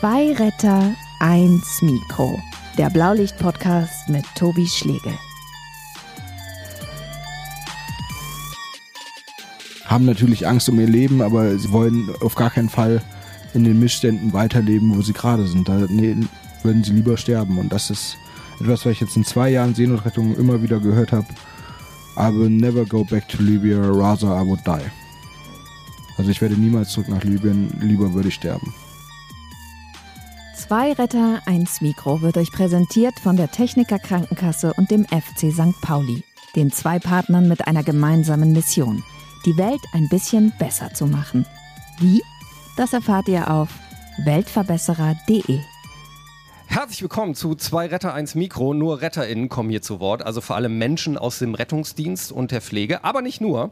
Zwei Retter, eins Mikro. Der Blaulicht-Podcast mit Tobi Schlegel. Haben natürlich Angst um ihr Leben, aber sie wollen auf gar keinen Fall in den Missständen weiterleben, wo sie gerade sind. Da würden sie lieber sterben. Und das ist etwas, was ich jetzt in zwei Jahren Seenotrettung immer wieder gehört habe. I will never go back to Libya, rather I would die. Also ich werde niemals zurück nach Libyen, lieber würde ich sterben. Zwei Retter, eins Mikro wird euch präsentiert von der Techniker Krankenkasse und dem FC St. Pauli, den zwei Partnern mit einer gemeinsamen Mission, die Welt ein bisschen besser zu machen. Wie? Das erfahrt ihr auf weltverbesserer.de. Herzlich willkommen zu zwei Retter, eins Mikro. Nur RetterInnen kommen hier zu Wort, also vor allem Menschen aus dem Rettungsdienst und der Pflege, aber nicht nur.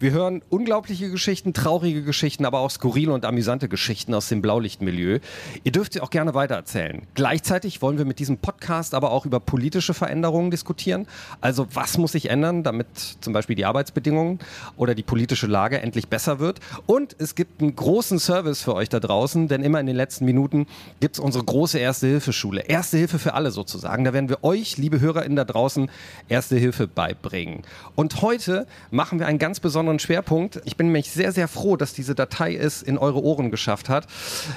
Wir hören unglaubliche Geschichten, traurige Geschichten, aber auch skurrile und amüsante Geschichten aus dem Blaulichtmilieu. Ihr dürft sie auch gerne weitererzählen. Gleichzeitig wollen wir mit diesem Podcast aber auch über politische Veränderungen diskutieren. Also was muss sich ändern, damit zum Beispiel die Arbeitsbedingungen oder die politische Lage endlich besser wird. Und es gibt einen großen Service für euch da draußen, denn immer in den letzten Minuten gibt es unsere große Erste Hilfe Schule. Erste Hilfe für alle sozusagen. Da werden wir euch, liebe HörerInnen da draußen, Erste Hilfe beibringen. Und heute machen wir einen ganz besonderen Schwerpunkt. Ich bin nämlich sehr, sehr froh, dass diese Datei es in eure Ohren geschafft hat.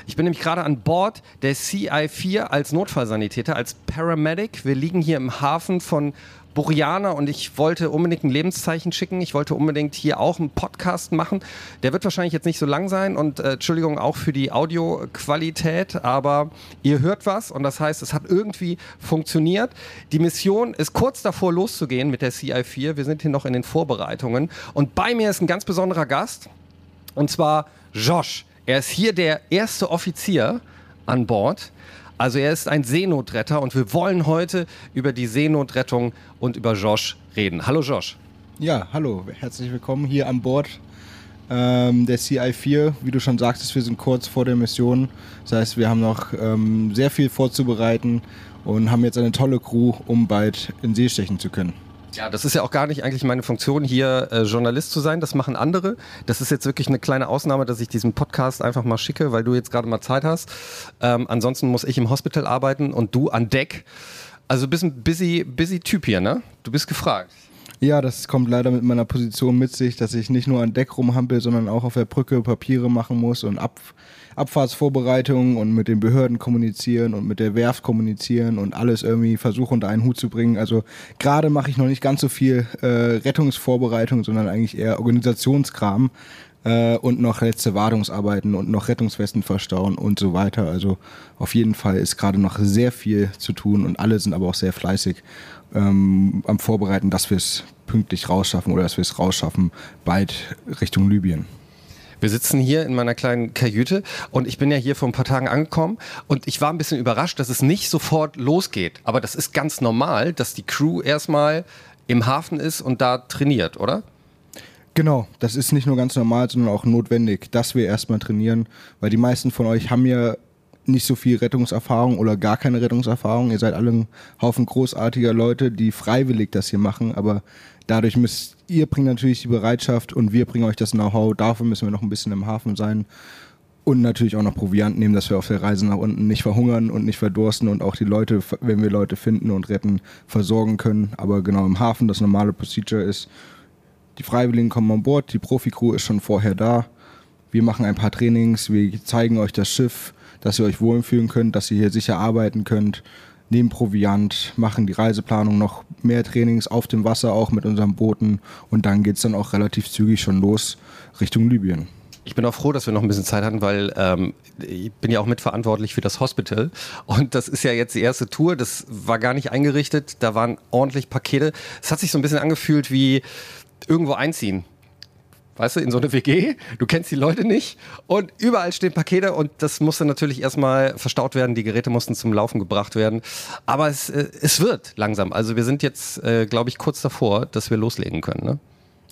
Ich bin nämlich gerade an Bord der CI4 als Notfallsanitäter, als Paramedic. Wir liegen hier im Hafen von Burianer und ich wollte unbedingt ein Lebenszeichen schicken. Ich wollte unbedingt hier auch einen Podcast machen. Der wird wahrscheinlich jetzt nicht so lang sein und äh, Entschuldigung auch für die Audioqualität, aber ihr hört was und das heißt, es hat irgendwie funktioniert. Die Mission ist kurz davor loszugehen mit der CI4. Wir sind hier noch in den Vorbereitungen und bei mir ist ein ganz besonderer Gast und zwar Josh. Er ist hier der erste Offizier an Bord. Also er ist ein Seenotretter und wir wollen heute über die Seenotrettung und über Josh reden. Hallo Josh. Ja, hallo, herzlich willkommen hier an Bord ähm, der CI4. Wie du schon sagtest, wir sind kurz vor der Mission. Das heißt, wir haben noch ähm, sehr viel vorzubereiten und haben jetzt eine tolle Crew, um bald in See stechen zu können. Ja, das ist ja auch gar nicht eigentlich meine Funktion, hier äh, Journalist zu sein. Das machen andere. Das ist jetzt wirklich eine kleine Ausnahme, dass ich diesen Podcast einfach mal schicke, weil du jetzt gerade mal Zeit hast. Ähm, ansonsten muss ich im Hospital arbeiten und du an Deck. Also bist ein busy, busy Typ hier, ne? Du bist gefragt. Ja, das kommt leider mit meiner Position mit sich, dass ich nicht nur an Deck rumhampel, sondern auch auf der Brücke Papiere machen muss und ab, Abfahrtsvorbereitungen und mit den Behörden kommunizieren und mit der Werft kommunizieren und alles irgendwie versuchen unter einen Hut zu bringen. Also gerade mache ich noch nicht ganz so viel äh, Rettungsvorbereitung, sondern eigentlich eher Organisationskram äh, und noch letzte Wartungsarbeiten und noch Rettungswesten verstauen und so weiter. Also auf jeden Fall ist gerade noch sehr viel zu tun und alle sind aber auch sehr fleißig ähm, am Vorbereiten, dass wir es pünktlich rausschaffen oder dass wir es rausschaffen bald Richtung Libyen. Wir sitzen hier in meiner kleinen Kajüte und ich bin ja hier vor ein paar Tagen angekommen und ich war ein bisschen überrascht, dass es nicht sofort losgeht. Aber das ist ganz normal, dass die Crew erstmal im Hafen ist und da trainiert, oder? Genau, das ist nicht nur ganz normal, sondern auch notwendig, dass wir erstmal trainieren, weil die meisten von euch haben ja nicht so viel Rettungserfahrung oder gar keine Rettungserfahrung. Ihr seid alle ein Haufen großartiger Leute, die freiwillig das hier machen, aber dadurch müsst ihr bringt natürlich die Bereitschaft und wir bringen euch das Know-how. Dafür müssen wir noch ein bisschen im Hafen sein und natürlich auch noch Proviant nehmen, dass wir auf der Reise nach unten nicht verhungern und nicht verdursten und auch die Leute, wenn wir Leute finden und retten, versorgen können. Aber genau im Hafen das normale Procedure ist, die Freiwilligen kommen an Bord, die Profi-Crew ist schon vorher da. Wir machen ein paar Trainings, wir zeigen euch das Schiff, dass ihr euch wohlfühlen könnt, dass ihr hier sicher arbeiten könnt nehmen Proviant, machen die Reiseplanung noch mehr Trainings auf dem Wasser, auch mit unseren Booten. Und dann geht es dann auch relativ zügig schon los Richtung Libyen. Ich bin auch froh, dass wir noch ein bisschen Zeit hatten, weil ähm, ich bin ja auch mitverantwortlich für das Hospital. Und das ist ja jetzt die erste Tour. Das war gar nicht eingerichtet. Da waren ordentlich Pakete. Es hat sich so ein bisschen angefühlt wie irgendwo einziehen weißt du, in so eine WG, du kennst die Leute nicht und überall stehen Pakete und das musste natürlich erstmal verstaut werden, die Geräte mussten zum Laufen gebracht werden, aber es, äh, es wird langsam, also wir sind jetzt, äh, glaube ich, kurz davor, dass wir loslegen können, ne?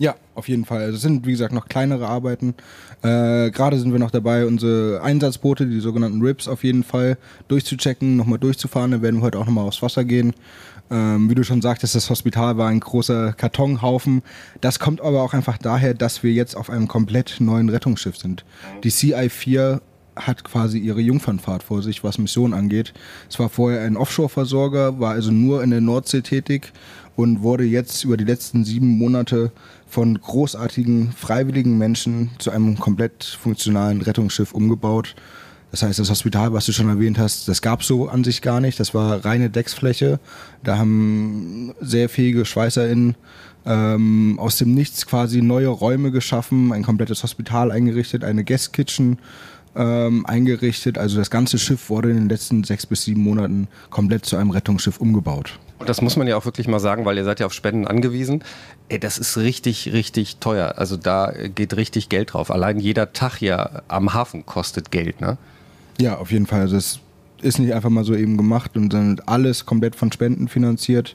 Ja, auf jeden Fall. Also es sind, wie gesagt, noch kleinere Arbeiten. Äh, Gerade sind wir noch dabei, unsere Einsatzboote, die sogenannten RIPs, auf jeden Fall durchzuchecken, nochmal durchzufahren. Dann werden wir heute auch nochmal aufs Wasser gehen. Ähm, wie du schon sagtest, das Hospital war ein großer Kartonhaufen. Das kommt aber auch einfach daher, dass wir jetzt auf einem komplett neuen Rettungsschiff sind. Die CI-4 hat quasi ihre Jungfernfahrt vor sich, was Mission angeht. Es war vorher ein Offshore-Versorger, war also nur in der Nordsee tätig und wurde jetzt über die letzten sieben Monate von großartigen, freiwilligen Menschen zu einem komplett funktionalen Rettungsschiff umgebaut. Das heißt, das Hospital, was du schon erwähnt hast, das gab so an sich gar nicht. Das war reine Decksfläche. Da haben sehr fähige SchweißerInnen ähm, aus dem Nichts quasi neue Räume geschaffen, ein komplettes Hospital eingerichtet, eine Guest Kitchen ähm, eingerichtet. Also das ganze Schiff wurde in den letzten sechs bis sieben Monaten komplett zu einem Rettungsschiff umgebaut. Und das muss man ja auch wirklich mal sagen, weil ihr seid ja auf Spenden angewiesen. Ey, das ist richtig, richtig teuer. Also da geht richtig Geld drauf. Allein jeder Tag hier am Hafen kostet Geld, ne? Ja, auf jeden Fall. Also es ist nicht einfach mal so eben gemacht und dann alles komplett von Spenden finanziert.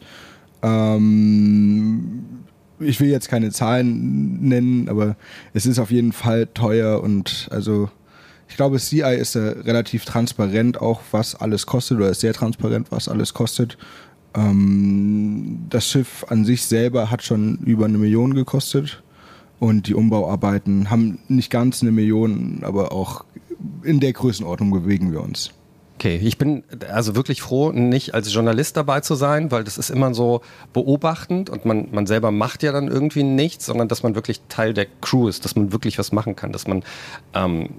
Ähm, ich will jetzt keine Zahlen nennen, aber es ist auf jeden Fall teuer und also ich glaube, CI ist ja relativ transparent auch, was alles kostet oder ist sehr transparent, was alles kostet. Ähm, das Schiff an sich selber hat schon über eine Million gekostet und die Umbauarbeiten haben nicht ganz eine Million, aber auch in der Größenordnung bewegen wir uns. Okay, ich bin also wirklich froh, nicht als Journalist dabei zu sein, weil das ist immer so beobachtend und man, man selber macht ja dann irgendwie nichts, sondern dass man wirklich Teil der Crew ist, dass man wirklich was machen kann, dass man ähm,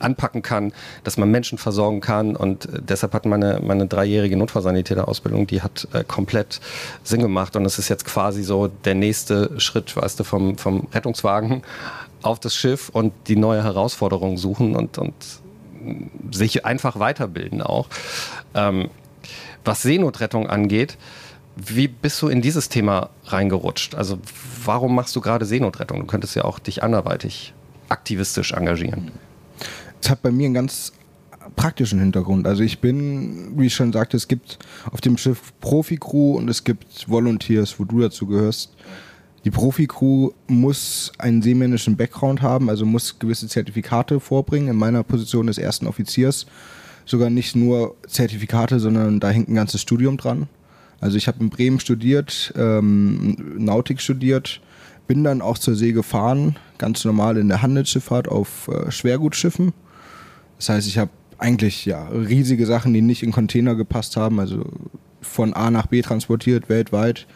anpacken kann, dass man Menschen versorgen kann und äh, deshalb hat meine, meine dreijährige Notfallsanitäterausbildung, die hat äh, komplett Sinn gemacht und es ist jetzt quasi so der nächste Schritt, weißt du, vom, vom Rettungswagen auf das Schiff und die neue Herausforderung suchen und, und sich einfach weiterbilden auch. Ähm, was Seenotrettung angeht, wie bist du in dieses Thema reingerutscht? Also warum machst du gerade Seenotrettung? Du könntest ja auch dich anderweitig aktivistisch engagieren. Es hat bei mir einen ganz praktischen Hintergrund. Also ich bin, wie ich schon sagte, es gibt auf dem Schiff Profi-Crew und es gibt Volunteers, wo du dazu gehörst. Die Profi-Crew muss einen seemännischen Background haben, also muss gewisse Zertifikate vorbringen. In meiner Position des ersten Offiziers sogar nicht nur Zertifikate, sondern da hängt ein ganzes Studium dran. Also ich habe in Bremen studiert, ähm, Nautik studiert, bin dann auch zur See gefahren, ganz normal in der Handelsschifffahrt auf äh, Schwergutschiffen. Das heißt, ich habe eigentlich ja riesige Sachen, die nicht in Container gepasst haben, also von A nach B transportiert weltweit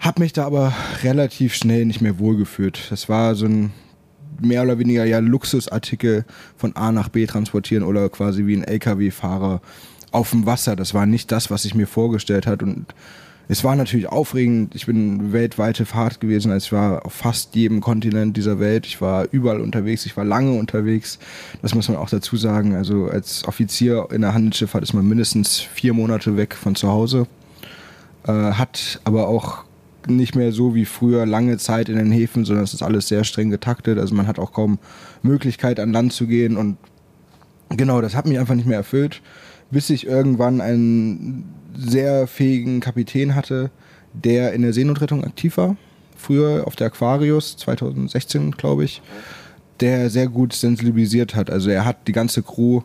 habe mich da aber relativ schnell nicht mehr wohlgefühlt. Das war so ein mehr oder weniger ja Luxusartikel von A nach B transportieren oder quasi wie ein LKW-Fahrer auf dem Wasser. Das war nicht das, was ich mir vorgestellt hat und es war natürlich aufregend. Ich bin weltweite Fahrt gewesen. Ich war auf fast jedem Kontinent dieser Welt. Ich war überall unterwegs. Ich war lange unterwegs. Das muss man auch dazu sagen. Also als Offizier in der Handelsschifffahrt ist man mindestens vier Monate weg von zu Hause. Äh, hat aber auch nicht mehr so wie früher lange Zeit in den Häfen, sondern es ist alles sehr streng getaktet. Also man hat auch kaum Möglichkeit an Land zu gehen und genau, das hat mich einfach nicht mehr erfüllt, bis ich irgendwann einen sehr fähigen Kapitän hatte, der in der Seenotrettung aktiv war. Früher auf der Aquarius, 2016 glaube ich, der sehr gut sensibilisiert hat. Also er hat die ganze Crew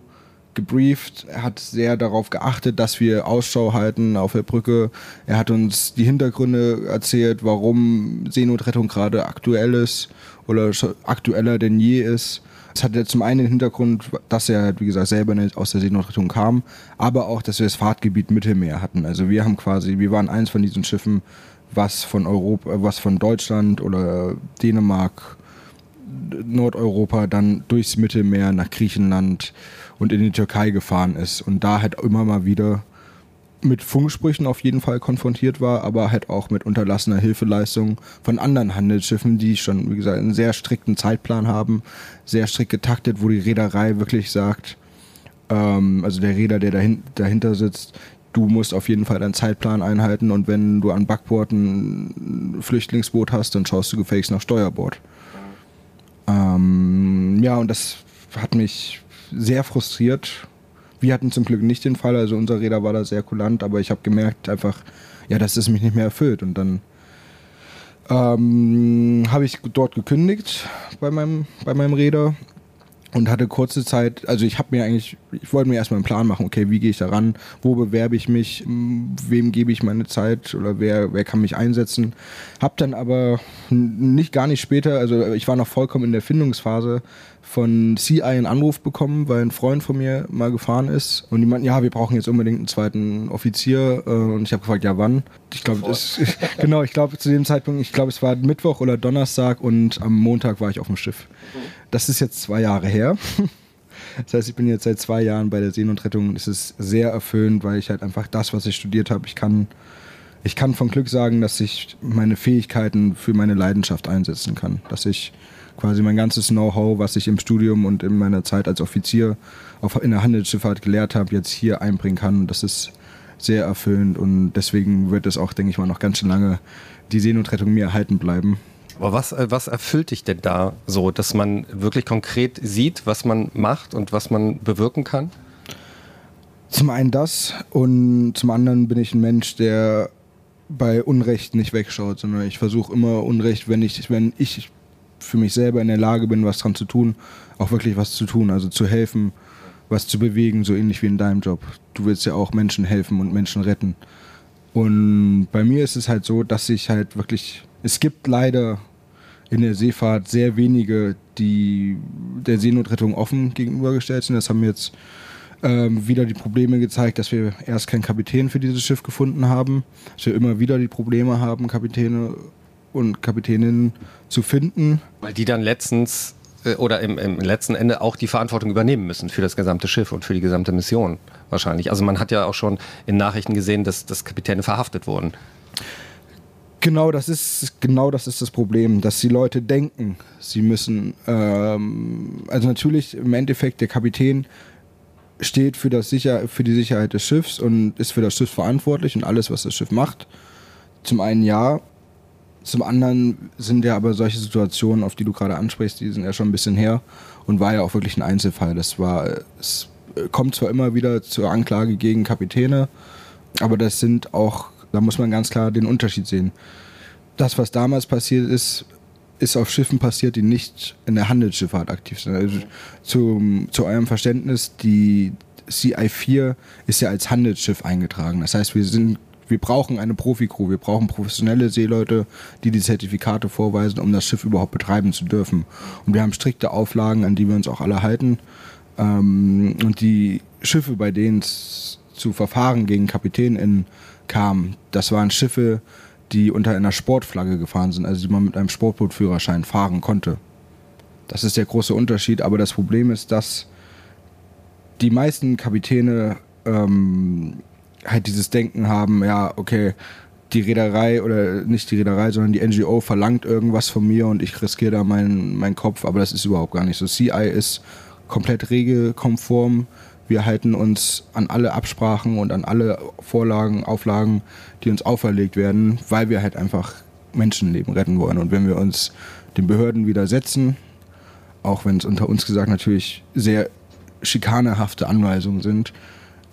gebrieft. Er hat sehr darauf geachtet, dass wir Ausschau halten auf der Brücke. Er hat uns die Hintergründe erzählt, warum Seenotrettung gerade aktuell ist oder aktueller denn je ist. Es hatte zum einen den Hintergrund, dass er, wie gesagt, selber nicht aus der Seenotrettung kam, aber auch, dass wir das Fahrtgebiet Mittelmeer hatten. Also wir haben quasi, wir waren eins von diesen Schiffen, was von Europa, was von Deutschland oder Dänemark, Nordeuropa dann durchs Mittelmeer nach Griechenland und in die Türkei gefahren ist und da halt immer mal wieder mit Funksprüchen auf jeden Fall konfrontiert war, aber halt auch mit unterlassener Hilfeleistung von anderen Handelsschiffen, die schon, wie gesagt, einen sehr strikten Zeitplan haben, sehr strikt getaktet, wo die Reederei wirklich sagt, ähm, also der Räder, der dahin, dahinter sitzt, du musst auf jeden Fall deinen Zeitplan einhalten und wenn du an Backbord ein Flüchtlingsboot hast, dann schaust du gefälligst nach Steuerbord. Ähm, ja, und das hat mich sehr frustriert. Wir hatten zum Glück nicht den Fall, also unser Räder war da sehr kulant, aber ich habe gemerkt einfach, ja, dass es mich nicht mehr erfüllt. Und dann ähm, habe ich dort gekündigt bei meinem, bei meinem Räder und hatte kurze Zeit, also ich habe mir eigentlich, ich wollte mir erstmal einen Plan machen, okay, wie gehe ich da ran, wo bewerbe ich mich, wem gebe ich meine Zeit oder wer, wer kann mich einsetzen. Hab dann aber nicht gar nicht später, also ich war noch vollkommen in der Findungsphase, von CI einen Anruf bekommen, weil ein Freund von mir mal gefahren ist. Und die meinten, ja, wir brauchen jetzt unbedingt einen zweiten Offizier. Äh, und ich habe gefragt, ja, wann? Ich glaube, genau, ich glaube zu dem Zeitpunkt, ich glaube, es war Mittwoch oder Donnerstag und am Montag war ich auf dem Schiff. Das ist jetzt zwei Jahre her. Das heißt, ich bin jetzt seit zwei Jahren bei der Seenotrettung. Es ist sehr erfüllend, weil ich halt einfach das, was ich studiert habe, ich kann, ich kann von Glück sagen, dass ich meine Fähigkeiten für meine Leidenschaft einsetzen kann. Dass ich quasi mein ganzes Know-how, was ich im Studium und in meiner Zeit als Offizier auf, in der Handelsschifffahrt gelehrt habe, jetzt hier einbringen kann. Das ist sehr erfüllend und deswegen wird es auch, denke ich mal, noch ganz schön lange die Seenotrettung mir erhalten bleiben. Aber was, äh, was erfüllt dich denn da so, dass man wirklich konkret sieht, was man macht und was man bewirken kann? Zum einen das und zum anderen bin ich ein Mensch, der bei Unrecht nicht wegschaut, sondern ich versuche immer Unrecht, wenn ich, wenn ich für mich selber in der Lage bin, was dran zu tun, auch wirklich was zu tun, also zu helfen, was zu bewegen, so ähnlich wie in deinem Job. Du willst ja auch Menschen helfen und Menschen retten. Und bei mir ist es halt so, dass ich halt wirklich es gibt leider in der Seefahrt sehr wenige, die der Seenotrettung offen gegenübergestellt sind. Das haben jetzt ähm, wieder die Probleme gezeigt, dass wir erst keinen Kapitän für dieses Schiff gefunden haben, dass wir immer wieder die Probleme haben, Kapitäne und Kapitäninnen zu finden. Weil die dann letztens äh, oder im, im, letzten Ende auch die Verantwortung übernehmen müssen für das gesamte Schiff und für die gesamte Mission wahrscheinlich. Also man hat ja auch schon in Nachrichten gesehen, dass, dass Kapitäne verhaftet wurden. Genau, das ist genau das ist das Problem, dass die Leute denken, sie müssen. Ähm, also natürlich im Endeffekt der Kapitän steht für das Sicher für die Sicherheit des Schiffs und ist für das Schiff verantwortlich und alles, was das Schiff macht. Zum einen ja, zum anderen sind ja aber solche Situationen, auf die du gerade ansprichst, die sind ja schon ein bisschen her und war ja auch wirklich ein Einzelfall. Das war, es kommt zwar immer wieder zur Anklage gegen Kapitäne, aber das sind auch da muss man ganz klar den Unterschied sehen. Das, was damals passiert ist, ist auf Schiffen passiert, die nicht in der Handelsschifffahrt aktiv sind. Also zum, zu eurem Verständnis, die CI4 ist ja als Handelsschiff eingetragen. Das heißt, wir sind wir brauchen eine Profi-Crew, wir brauchen professionelle Seeleute, die die Zertifikate vorweisen, um das Schiff überhaupt betreiben zu dürfen. Und wir haben strikte Auflagen, an die wir uns auch alle halten. Ähm, und die Schiffe, bei denen es zu Verfahren gegen KapitänInnen kam, das waren Schiffe, die unter einer Sportflagge gefahren sind, also die man mit einem Sportbootführerschein fahren konnte. Das ist der große Unterschied, aber das Problem ist, dass die meisten Kapitäne ähm, halt dieses Denken haben, ja, okay, die Reederei oder nicht die Reederei, sondern die NGO verlangt irgendwas von mir und ich riskiere da meinen, meinen Kopf, aber das ist überhaupt gar nicht so. CI ist komplett regelkonform. Wir halten uns an alle Absprachen und an alle Vorlagen, Auflagen, die uns auferlegt werden, weil wir halt einfach Menschenleben retten wollen. Und wenn wir uns den Behörden widersetzen, auch wenn es unter uns gesagt natürlich sehr schikanehafte Anweisungen sind,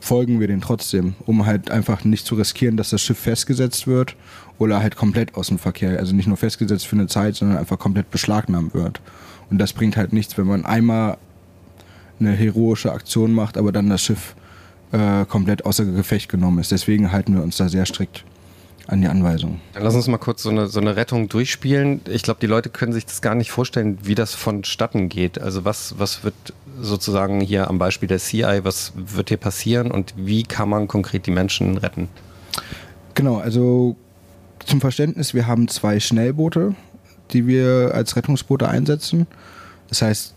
folgen wir denen trotzdem, um halt einfach nicht zu riskieren, dass das Schiff festgesetzt wird oder halt komplett aus dem Verkehr, also nicht nur festgesetzt für eine Zeit, sondern einfach komplett beschlagnahmt wird. Und das bringt halt nichts, wenn man einmal eine heroische Aktion macht, aber dann das Schiff äh, komplett außer Gefecht genommen ist. Deswegen halten wir uns da sehr strikt an die Anweisungen. Dann lass uns mal kurz so eine, so eine Rettung durchspielen. Ich glaube, die Leute können sich das gar nicht vorstellen, wie das vonstatten geht. Also was, was wird sozusagen hier am Beispiel der CI, was wird hier passieren und wie kann man konkret die Menschen retten? Genau, also zum Verständnis, wir haben zwei Schnellboote, die wir als Rettungsboote einsetzen. Das heißt,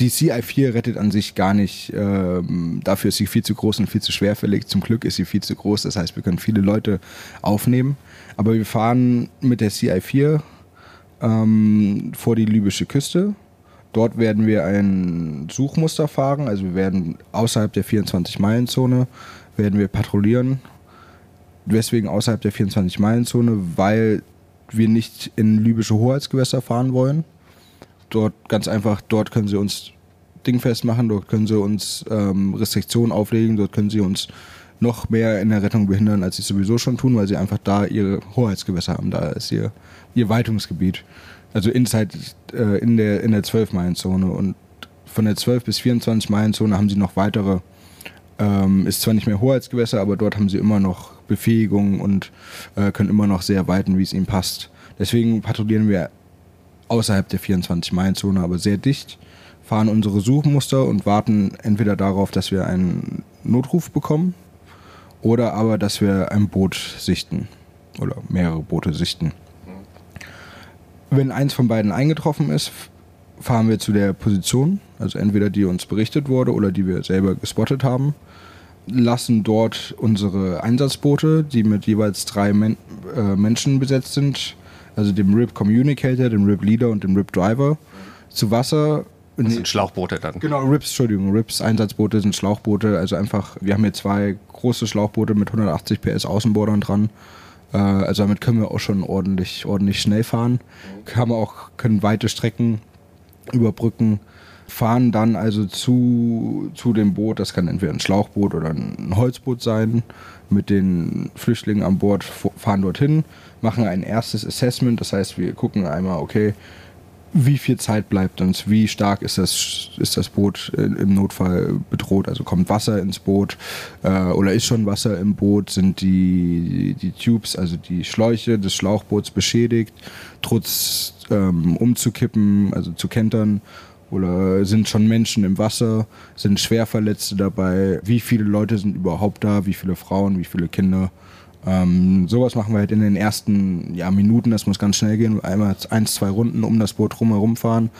die CI4 rettet an sich gar nicht. Ähm, dafür ist sie viel zu groß und viel zu schwerfällig. Zum Glück ist sie viel zu groß. Das heißt, wir können viele Leute aufnehmen. Aber wir fahren mit der CI4 ähm, vor die libysche Küste. Dort werden wir ein Suchmuster fahren. Also wir werden außerhalb der 24-Meilen-Zone werden wir patrouillieren. Weswegen außerhalb der 24-Meilen-Zone? Weil wir nicht in libysche Hoheitsgewässer fahren wollen dort ganz einfach, dort können sie uns dingfest machen, dort können sie uns ähm, Restriktionen auflegen, dort können sie uns noch mehr in der Rettung behindern, als sie sowieso schon tun, weil sie einfach da ihre Hoheitsgewässer haben, da ist ihr, ihr Weitungsgebiet. Also inside, äh, in der, in der 12-Meilen-Zone und von der 12 bis 24 Meilen-Zone haben sie noch weitere, ähm, ist zwar nicht mehr Hoheitsgewässer, aber dort haben sie immer noch Befähigungen und äh, können immer noch sehr weiten, wie es ihnen passt. Deswegen patrouillieren wir außerhalb der 24-Meilen-Zone, aber sehr dicht, fahren unsere Suchmuster und warten entweder darauf, dass wir einen Notruf bekommen oder aber, dass wir ein Boot sichten oder mehrere Boote sichten. Wenn eins von beiden eingetroffen ist, fahren wir zu der Position, also entweder die uns berichtet wurde oder die wir selber gespottet haben, lassen dort unsere Einsatzboote, die mit jeweils drei Men äh, Menschen besetzt sind, also dem RIP Communicator, dem RIP Leader und dem RIP Driver, zu Wasser. Das sind Schlauchboote dann. Genau, RIPs, Entschuldigung, RIPs, Einsatzboote sind Schlauchboote, also einfach, wir haben hier zwei große Schlauchboote mit 180 PS Außenbordern dran. Äh, also damit können wir auch schon ordentlich, ordentlich schnell fahren. Können auch, können weite Strecken überbrücken fahren. Dann also zu, zu dem Boot, das kann entweder ein Schlauchboot oder ein Holzboot sein, mit den Flüchtlingen an Bord, fahren dorthin, machen ein erstes Assessment, das heißt, wir gucken einmal, okay, wie viel Zeit bleibt uns, wie stark ist das, ist das Boot im Notfall bedroht, also kommt Wasser ins Boot äh, oder ist schon Wasser im Boot, sind die, die Tubes, also die Schläuche des Schlauchboots beschädigt, trotz ähm, umzukippen, also zu kentern? Oder sind schon Menschen im Wasser, sind Schwerverletzte dabei, wie viele Leute sind überhaupt da, wie viele Frauen, wie viele Kinder. Ähm, sowas machen wir halt in den ersten ja, Minuten, das muss ganz schnell gehen, einmal eins, zwei Runden um das Boot drumherum fahren.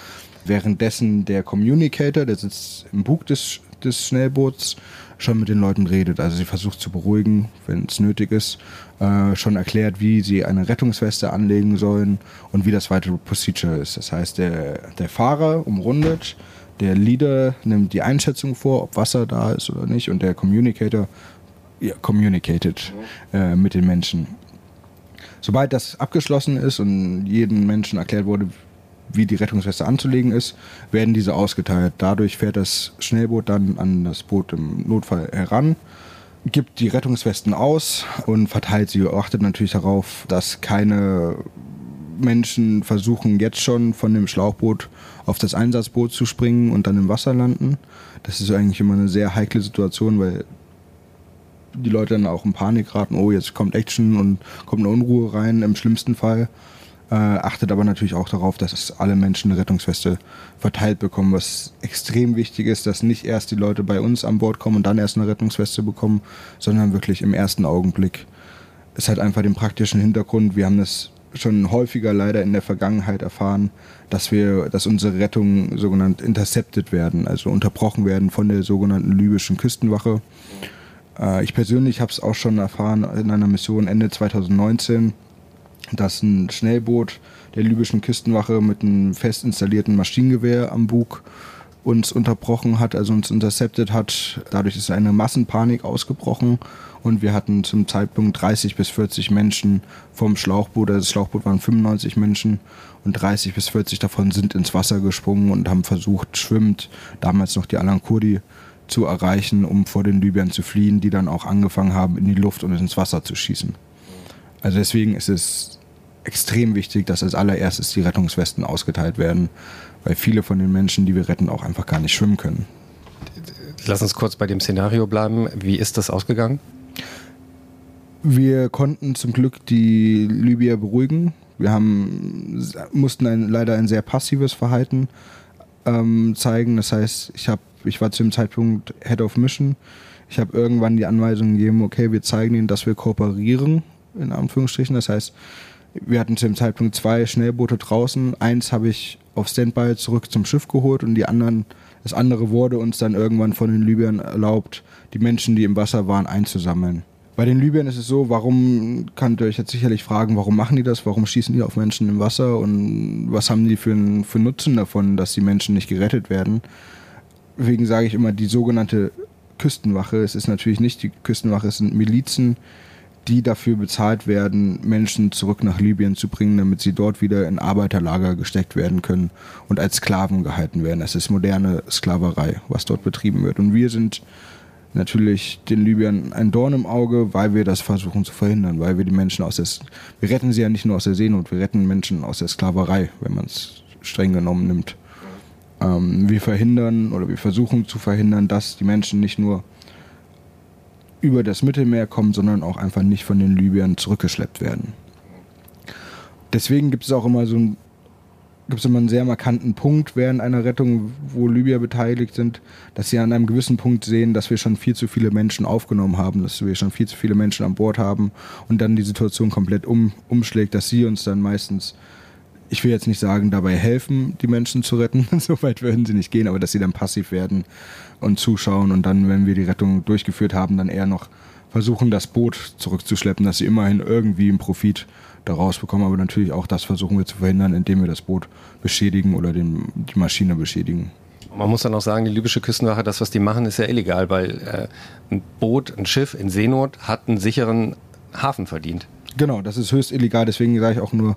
Währenddessen der Communicator, der sitzt im Bug des, des Schnellboots, schon mit den Leuten redet. Also sie versucht zu beruhigen, wenn es nötig ist. Äh, schon erklärt, wie sie eine Rettungsweste anlegen sollen und wie das weitere Procedure ist. Das heißt, der, der Fahrer umrundet, der Leader nimmt die Einschätzung vor, ob Wasser da ist oder nicht und der Communicator ja, communicated äh, mit den Menschen. Sobald das abgeschlossen ist und jedem Menschen erklärt wurde, wie die Rettungsweste anzulegen ist, werden diese ausgeteilt. Dadurch fährt das Schnellboot dann an das Boot im Notfall heran, gibt die Rettungswesten aus und verteilt sie. Achtet natürlich darauf, dass keine Menschen versuchen jetzt schon von dem Schlauchboot auf das Einsatzboot zu springen und dann im Wasser landen. Das ist eigentlich immer eine sehr heikle Situation, weil die Leute dann auch in Panik raten, oh, jetzt kommt Action und kommt eine Unruhe rein, im schlimmsten Fall. Äh, achtet aber natürlich auch darauf, dass alle Menschen eine Rettungsweste verteilt bekommen, was extrem wichtig ist, dass nicht erst die Leute bei uns an Bord kommen und dann erst eine Rettungsweste bekommen, sondern wirklich im ersten Augenblick. Es hat einfach den praktischen Hintergrund. Wir haben das schon häufiger leider in der Vergangenheit erfahren, dass wir, dass unsere Rettungen sogenannt intercepted werden, also unterbrochen werden von der sogenannten libyschen Küstenwache. Äh, ich persönlich habe es auch schon erfahren in einer Mission Ende 2019, dass ein Schnellboot der libyschen Küstenwache mit einem fest installierten Maschinengewehr am Bug uns unterbrochen hat, also uns interceptet hat. Dadurch ist eine Massenpanik ausgebrochen und wir hatten zum Zeitpunkt 30 bis 40 Menschen vom Schlauchboot. Also das Schlauchboot waren 95 Menschen und 30 bis 40 davon sind ins Wasser gesprungen und haben versucht, schwimmend, damals noch die Alan Kurdi, zu erreichen, um vor den Libyern zu fliehen, die dann auch angefangen haben, in die Luft und ins Wasser zu schießen. Also deswegen ist es extrem wichtig, dass als allererstes die Rettungswesten ausgeteilt werden, weil viele von den Menschen, die wir retten, auch einfach gar nicht schwimmen können. Lass uns kurz bei dem Szenario bleiben. Wie ist das ausgegangen? Wir konnten zum Glück die Libyer beruhigen. Wir haben, mussten ein, leider ein sehr passives Verhalten ähm, zeigen. Das heißt, ich habe ich war zu dem Zeitpunkt Head of Mission. Ich habe irgendwann die Anweisung gegeben, okay, wir zeigen ihnen, dass wir kooperieren, in Anführungsstrichen. Das heißt, wir hatten zu dem Zeitpunkt zwei Schnellboote draußen. Eins habe ich auf Standby zurück zum Schiff geholt und die anderen, das andere wurde uns dann irgendwann von den Libyern erlaubt, die Menschen, die im Wasser waren, einzusammeln. Bei den Libyern ist es so, warum, könnt ihr euch jetzt sicherlich fragen, warum machen die das? Warum schießen die auf Menschen im Wasser? Und was haben die für, für Nutzen davon, dass die Menschen nicht gerettet werden? Deswegen sage ich immer, die sogenannte Küstenwache, es ist natürlich nicht die Küstenwache, es sind Milizen, die dafür bezahlt werden, Menschen zurück nach Libyen zu bringen, damit sie dort wieder in Arbeiterlager gesteckt werden können und als Sklaven gehalten werden. Es ist moderne Sklaverei, was dort betrieben wird. Und wir sind natürlich den Libyern ein Dorn im Auge, weil wir das versuchen zu verhindern, weil wir die Menschen aus der, wir retten sie ja nicht nur aus der Seenot, wir retten Menschen aus der Sklaverei, wenn man es streng genommen nimmt. Ähm, wir verhindern oder wir versuchen zu verhindern, dass die Menschen nicht nur über das Mittelmeer kommen, sondern auch einfach nicht von den Libyern zurückgeschleppt werden. Deswegen gibt es auch immer so ein gibt immer einen sehr markanten Punkt während einer Rettung, wo Libyer beteiligt sind, dass sie an einem gewissen Punkt sehen, dass wir schon viel zu viele Menschen aufgenommen haben, dass wir schon viel zu viele Menschen an Bord haben und dann die Situation komplett um, umschlägt, dass sie uns dann meistens, ich will jetzt nicht sagen, dabei helfen, die Menschen zu retten, so weit würden sie nicht gehen, aber dass sie dann passiv werden und zuschauen und dann, wenn wir die Rettung durchgeführt haben, dann eher noch versuchen, das Boot zurückzuschleppen, dass sie immerhin irgendwie einen Profit daraus bekommen. Aber natürlich auch das versuchen wir zu verhindern, indem wir das Boot beschädigen oder den, die Maschine beschädigen. Man muss dann auch sagen, die libysche Küstenwache, das, was die machen, ist ja illegal, weil äh, ein Boot, ein Schiff in Seenot hat einen sicheren Hafen verdient. Genau, das ist höchst illegal. Deswegen sage ich auch nur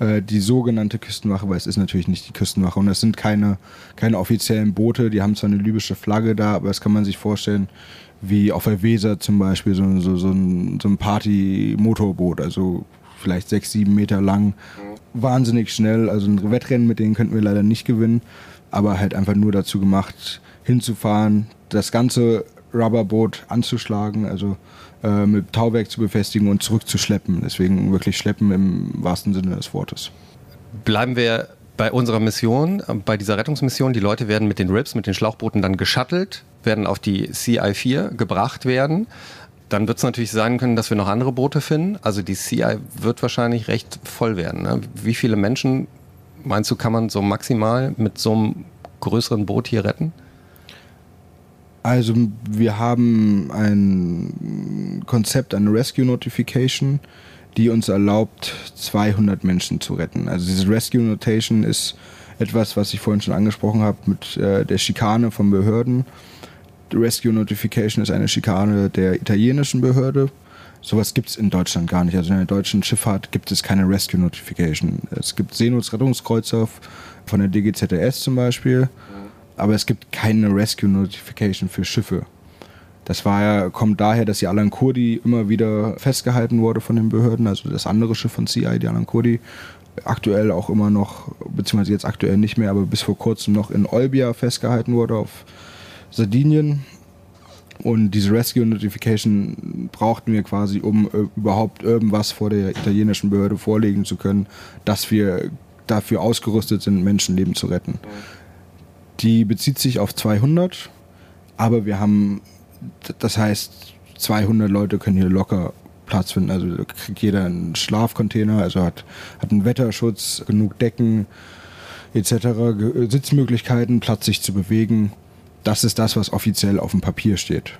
äh, die sogenannte Küstenwache, weil es ist natürlich nicht die Küstenwache. Und das sind keine, keine offiziellen Boote. Die haben zwar eine libysche Flagge da, aber das kann man sich vorstellen wie auf der Weser zum Beispiel so, so, so ein, so ein Party-Motorboot. Also vielleicht sechs, sieben Meter lang. Wahnsinnig schnell. Also ein Wettrennen mit denen könnten wir leider nicht gewinnen. Aber halt einfach nur dazu gemacht, hinzufahren, das ganze Rubberboot anzuschlagen, also äh, mit Tauwerk zu befestigen und zurückzuschleppen. Deswegen wirklich schleppen im wahrsten Sinne des Wortes. Bleiben wir bei unserer Mission, bei dieser Rettungsmission. Die Leute werden mit den RIPS, mit den Schlauchbooten dann geschattelt, werden auf die CI-4 gebracht werden. Dann wird es natürlich sein können, dass wir noch andere Boote finden. Also die CI wird wahrscheinlich recht voll werden. Ne? Wie viele Menschen, meinst du, kann man so maximal mit so einem größeren Boot hier retten? Also wir haben ein Konzept, eine Rescue Notification, die uns erlaubt, 200 Menschen zu retten. Also diese Rescue Notation ist etwas, was ich vorhin schon angesprochen habe mit äh, der Schikane von Behörden. Rescue Notification ist eine Schikane der italienischen Behörde. Sowas gibt es in Deutschland gar nicht. Also in der deutschen Schifffahrt gibt es keine Rescue Notification. Es gibt Seenotrettungskreuzer von der DGZS zum Beispiel, aber es gibt keine Rescue Notification für Schiffe. Das war ja, kommt daher, dass die Alan Kurdi immer wieder festgehalten wurde von den Behörden, also das andere Schiff von CI, die Alan Kurdi, aktuell auch immer noch, beziehungsweise jetzt aktuell nicht mehr, aber bis vor kurzem noch in Olbia festgehalten wurde auf Sardinien. Und diese Rescue Notification brauchten wir quasi, um äh, überhaupt irgendwas vor der italienischen Behörde vorlegen zu können, dass wir dafür ausgerüstet sind, Menschenleben zu retten. Die bezieht sich auf 200, aber wir haben, das heißt, 200 Leute können hier locker Platz finden. Also kriegt jeder einen Schlafcontainer, also hat, hat einen Wetterschutz, genug Decken etc., Sitzmöglichkeiten, Platz sich zu bewegen das ist das, was offiziell auf dem Papier steht.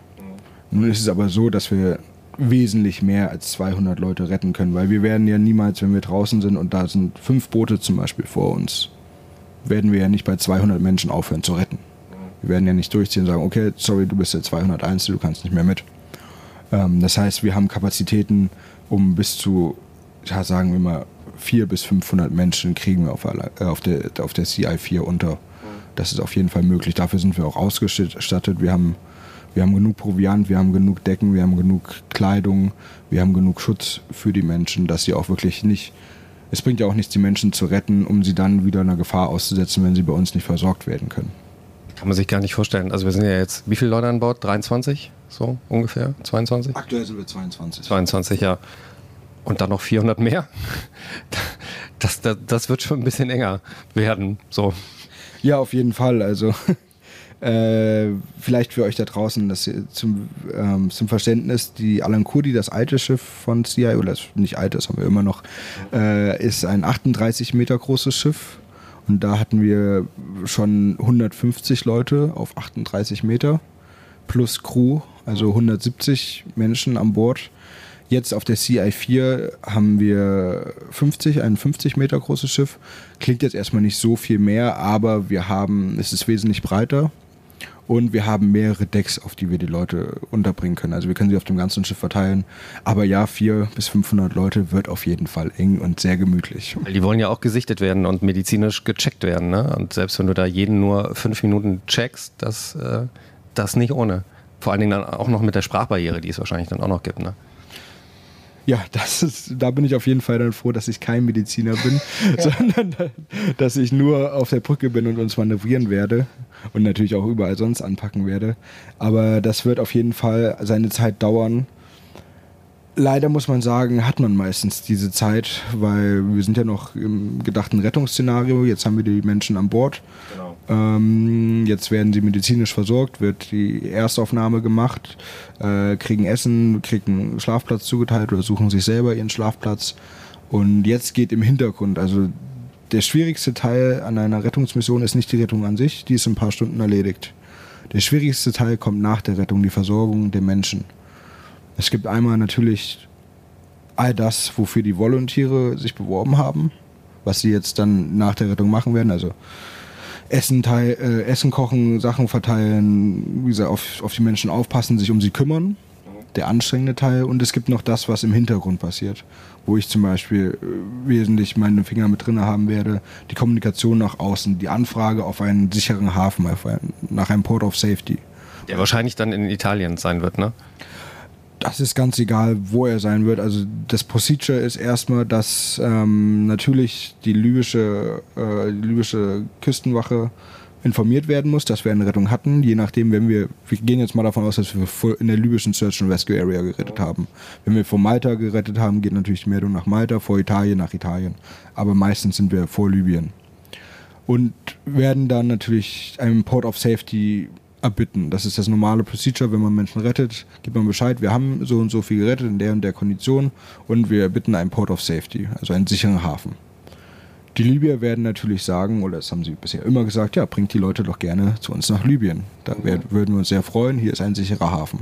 Nun ist es aber so, dass wir wesentlich mehr als 200 Leute retten können, weil wir werden ja niemals, wenn wir draußen sind und da sind fünf Boote zum Beispiel vor uns, werden wir ja nicht bei 200 Menschen aufhören zu retten. Wir werden ja nicht durchziehen und sagen, okay, sorry, du bist der 201, du kannst nicht mehr mit. Ähm, das heißt, wir haben Kapazitäten, um bis zu, ja, sagen wir mal, 400 bis 500 Menschen kriegen wir auf, äh, auf, der, auf der CI4 unter das ist auf jeden Fall möglich. Dafür sind wir auch ausgestattet. Wir haben, wir haben genug Proviant, wir haben genug Decken, wir haben genug Kleidung, wir haben genug Schutz für die Menschen, dass sie auch wirklich nicht. Es bringt ja auch nichts, die Menschen zu retten, um sie dann wieder einer Gefahr auszusetzen, wenn sie bei uns nicht versorgt werden können. Kann man sich gar nicht vorstellen. Also wir sind ja jetzt, wie viele Leute an Bord? 23? So ungefähr? 22? Aktuell sind wir 22. 22, ja. Und dann noch 400 mehr? Das, das, das wird schon ein bisschen enger werden. So. Ja, auf jeden Fall. Also äh, vielleicht für euch da draußen das zum, ähm, zum Verständnis, die Alan Kurdi, das alte Schiff von CI, oder nicht alt, das haben wir immer noch, äh, ist ein 38 Meter großes Schiff. Und da hatten wir schon 150 Leute auf 38 Meter plus Crew, also 170 Menschen an Bord. Jetzt auf der CI4 haben wir 50, ein 50 Meter großes Schiff. Klingt jetzt erstmal nicht so viel mehr, aber wir haben, es ist wesentlich breiter und wir haben mehrere Decks, auf die wir die Leute unterbringen können. Also wir können sie auf dem ganzen Schiff verteilen. Aber ja, 400 bis 500 Leute wird auf jeden Fall eng und sehr gemütlich. Die wollen ja auch gesichtet werden und medizinisch gecheckt werden. Ne? Und selbst wenn du da jeden nur fünf Minuten checkst, das, äh, das nicht ohne. Vor allen Dingen dann auch noch mit der Sprachbarriere, die es wahrscheinlich dann auch noch gibt. Ne? Ja, das ist, da bin ich auf jeden Fall dann froh, dass ich kein Mediziner bin, sondern dass ich nur auf der Brücke bin und uns manövrieren werde und natürlich auch überall sonst anpacken werde. Aber das wird auf jeden Fall seine Zeit dauern. Leider muss man sagen, hat man meistens diese Zeit, weil wir sind ja noch im gedachten Rettungsszenario. Jetzt haben wir die Menschen an Bord. Genau. Ähm, jetzt werden sie medizinisch versorgt, wird die Erstaufnahme gemacht, äh, kriegen Essen, kriegen einen Schlafplatz zugeteilt oder suchen sich selber ihren Schlafplatz. Und jetzt geht im Hintergrund, also der schwierigste Teil an einer Rettungsmission ist nicht die Rettung an sich, die ist in ein paar Stunden erledigt. Der schwierigste Teil kommt nach der Rettung, die Versorgung der Menschen. Es gibt einmal natürlich all das, wofür die Volontiere sich beworben haben, was sie jetzt dann nach der Rettung machen werden. Also Essen, teil, äh, Essen kochen, Sachen verteilen, wie gesagt, auf, auf die Menschen aufpassen, sich um sie kümmern. Der anstrengende Teil. Und es gibt noch das, was im Hintergrund passiert, wo ich zum Beispiel äh, wesentlich meine Finger mit drin haben werde. Die Kommunikation nach außen, die Anfrage auf einen sicheren Hafen, auf einen, nach einem Port of Safety. Der wahrscheinlich dann in Italien sein wird, ne? Das ist ganz egal, wo er sein wird. Also das Procedure ist erstmal, dass ähm, natürlich die libysche, äh, die libysche Küstenwache informiert werden muss, dass wir eine Rettung hatten, je nachdem, wenn wir, wir gehen jetzt mal davon aus, dass wir in der libyschen Search and Rescue Area gerettet haben. Wenn wir vor Malta gerettet haben, geht natürlich die Meldung nach Malta, vor Italien nach Italien. Aber meistens sind wir vor Libyen. Und werden dann natürlich einem Port of Safety erbitten. Das ist das normale Procedure, wenn man Menschen rettet, gibt man Bescheid, wir haben so und so viel gerettet in der und der Kondition und wir erbitten einen Port of Safety, also einen sicheren Hafen. Die Libyer werden natürlich sagen, oder das haben sie bisher immer gesagt, ja, bringt die Leute doch gerne zu uns nach Libyen. Da würden wir uns sehr freuen, hier ist ein sicherer Hafen.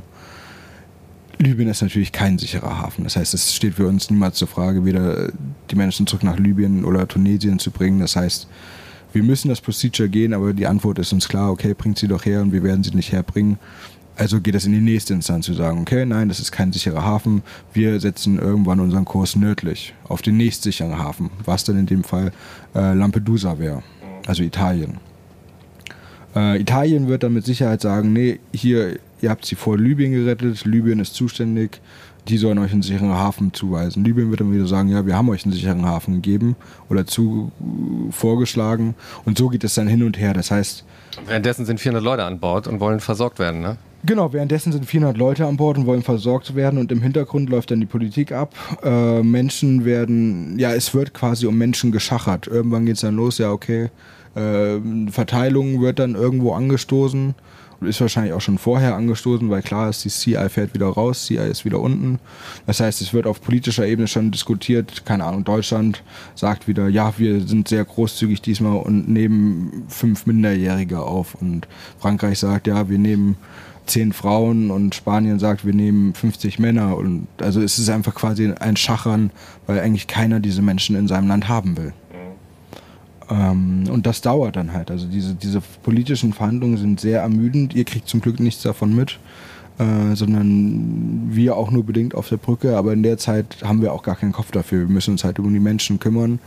Libyen ist natürlich kein sicherer Hafen. Das heißt, es steht für uns niemals zur Frage, weder die Menschen zurück nach Libyen oder Tunesien zu bringen. Das heißt, wir müssen das Procedure gehen, aber die Antwort ist uns klar, okay, bringt sie doch her und wir werden sie nicht herbringen. Also geht es in die nächste Instanz zu sagen, okay, nein, das ist kein sicherer Hafen, wir setzen irgendwann unseren Kurs nördlich auf den nächstsicheren Hafen, was dann in dem Fall äh, Lampedusa wäre, also Italien. Äh, Italien wird dann mit Sicherheit sagen, nee, hier, ihr habt sie vor Libyen gerettet, Libyen ist zuständig, die sollen euch einen sicheren Hafen zuweisen. Libyen wird dann wieder sagen, ja, wir haben euch einen sicheren Hafen gegeben oder zu vorgeschlagen und so geht es dann hin und her. Das heißt, währenddessen sind 400 Leute an Bord und wollen versorgt werden, ne? Genau, währenddessen sind 400 Leute an Bord und wollen versorgt werden und im Hintergrund läuft dann die Politik ab. Äh, Menschen werden, ja, es wird quasi um Menschen geschachert. Irgendwann geht es dann los, ja, okay, äh, Verteilung wird dann irgendwo angestoßen ist wahrscheinlich auch schon vorher angestoßen, weil klar ist, die CI fährt wieder raus, CI ist wieder unten. Das heißt, es wird auf politischer Ebene schon diskutiert. Keine Ahnung, Deutschland sagt wieder, ja, wir sind sehr großzügig diesmal und nehmen fünf Minderjährige auf. Und Frankreich sagt, ja, wir nehmen zehn Frauen und Spanien sagt, wir nehmen 50 Männer. Und also es ist einfach quasi ein Schachern, weil eigentlich keiner diese Menschen in seinem Land haben will. Ähm, und das dauert dann halt. Also diese, diese politischen Verhandlungen sind sehr ermüdend. Ihr kriegt zum Glück nichts davon mit, äh, sondern wir auch nur bedingt auf der Brücke. Aber in der Zeit haben wir auch gar keinen Kopf dafür. Wir müssen uns halt um die Menschen kümmern.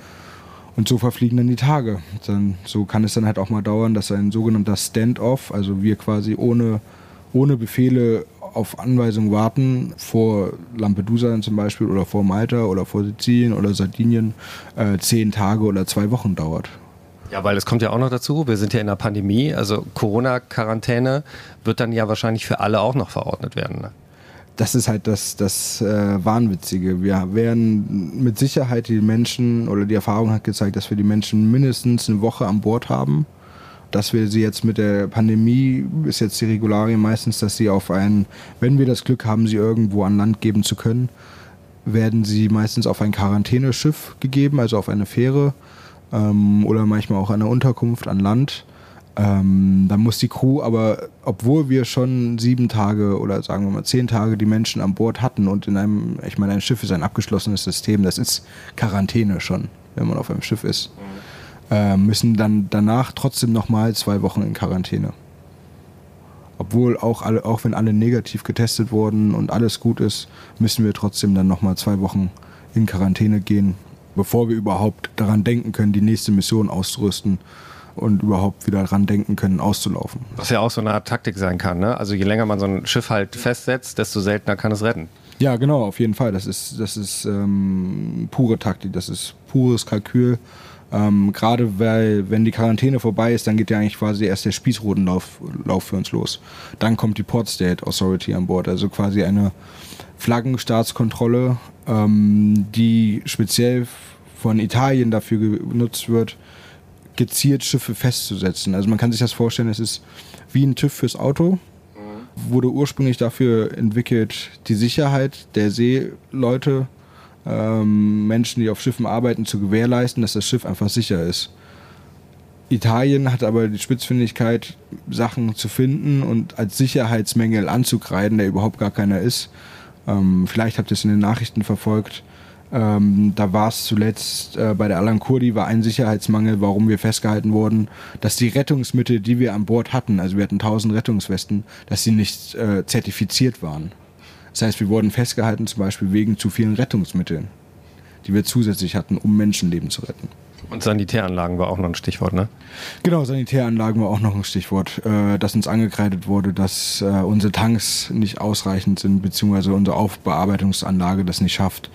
Und so verfliegen dann die Tage. Dann, so kann es dann halt auch mal dauern, dass ein sogenannter Stand-off, also wir quasi ohne, ohne Befehle auf Anweisung warten, vor Lampedusa zum Beispiel oder vor Malta oder vor Sizilien oder Sardinien, äh, zehn Tage oder zwei Wochen dauert. Ja, weil es kommt ja auch noch dazu, wir sind ja in der Pandemie, also Corona-Quarantäne wird dann ja wahrscheinlich für alle auch noch verordnet werden. Ne? Das ist halt das, das äh, Wahnwitzige. Wir werden mit Sicherheit die Menschen oder die Erfahrung hat gezeigt, dass wir die Menschen mindestens eine Woche an Bord haben dass wir sie jetzt mit der Pandemie, ist jetzt die Regularien meistens, dass sie auf einen, wenn wir das Glück haben, sie irgendwo an Land geben zu können, werden sie meistens auf ein Quarantäneschiff gegeben, also auf eine Fähre ähm, oder manchmal auch eine Unterkunft an Land. Ähm, dann muss die Crew aber, obwohl wir schon sieben Tage oder sagen wir mal zehn Tage die Menschen an Bord hatten und in einem, ich meine, ein Schiff ist ein abgeschlossenes System, das ist Quarantäne schon, wenn man auf einem Schiff ist. Mhm äh, müssen dann danach trotzdem nochmal zwei Wochen in Quarantäne. Obwohl auch, alle, auch wenn alle negativ getestet wurden und alles gut ist, müssen wir trotzdem dann nochmal zwei Wochen in Quarantäne gehen, bevor wir überhaupt daran denken können, die nächste Mission auszurüsten und überhaupt wieder daran denken können, auszulaufen. Was ja auch so eine Art Taktik sein kann. Ne? Also je länger man so ein Schiff halt festsetzt, desto seltener kann es retten. Ja, genau, auf jeden Fall. Das ist, das ist ähm, pure Taktik, das ist pures Kalkül Ähm, Gerade weil, wenn die Quarantäne vorbei ist, dann geht ja eigentlich quasi erst der Spießrutenlauf Lauf für uns los. Dann kommt die Port State Authority an Bord, also quasi eine Flaggenstaatskontrolle, ähm, die speziell von Italien dafür genutzt wird, gezielt Schiffe festzusetzen. Also man kann sich das vorstellen, es ist wie ein TÜV fürs Auto, wurde ursprünglich dafür entwickelt, die Sicherheit der Seeleute ähm, Menschen, die auf Schiffen arbeiten, zu gewährleisten, dass das Schiff einfach sicher ist. Italien hat aber die Spitzfindigkeit, Sachen zu finden und als Sicherheitsmängel anzukreiden, der überhaupt gar keiner ist. Ähm, vielleicht habt ihr es in den Nachrichten verfolgt. Ähm, da war es zuletzt äh, bei der Alan Kurdi war ein Sicherheitsmangel, warum wir festgehalten wurden, dass die Rettungsmittel, die wir an Bord hatten, also wir hatten 1000 Rettungswesten, dass sie nicht äh, zertifiziert waren. Das heißt, wir wurden festgehalten zum Beispiel wegen zu vielen Rettungsmitteln, die wir zusätzlich hatten, um Menschenleben zu retten. Und Sanitäranlagen war auch noch ein Stichwort, ne? Genau, Sanitäranlagen war auch noch ein Stichwort, äh, dass uns angekreidet wurde, dass äh, unsere Tanks nicht ausreichend sind, beziehungsweise unsere Aufbearbeitungsanlage das nicht schafft.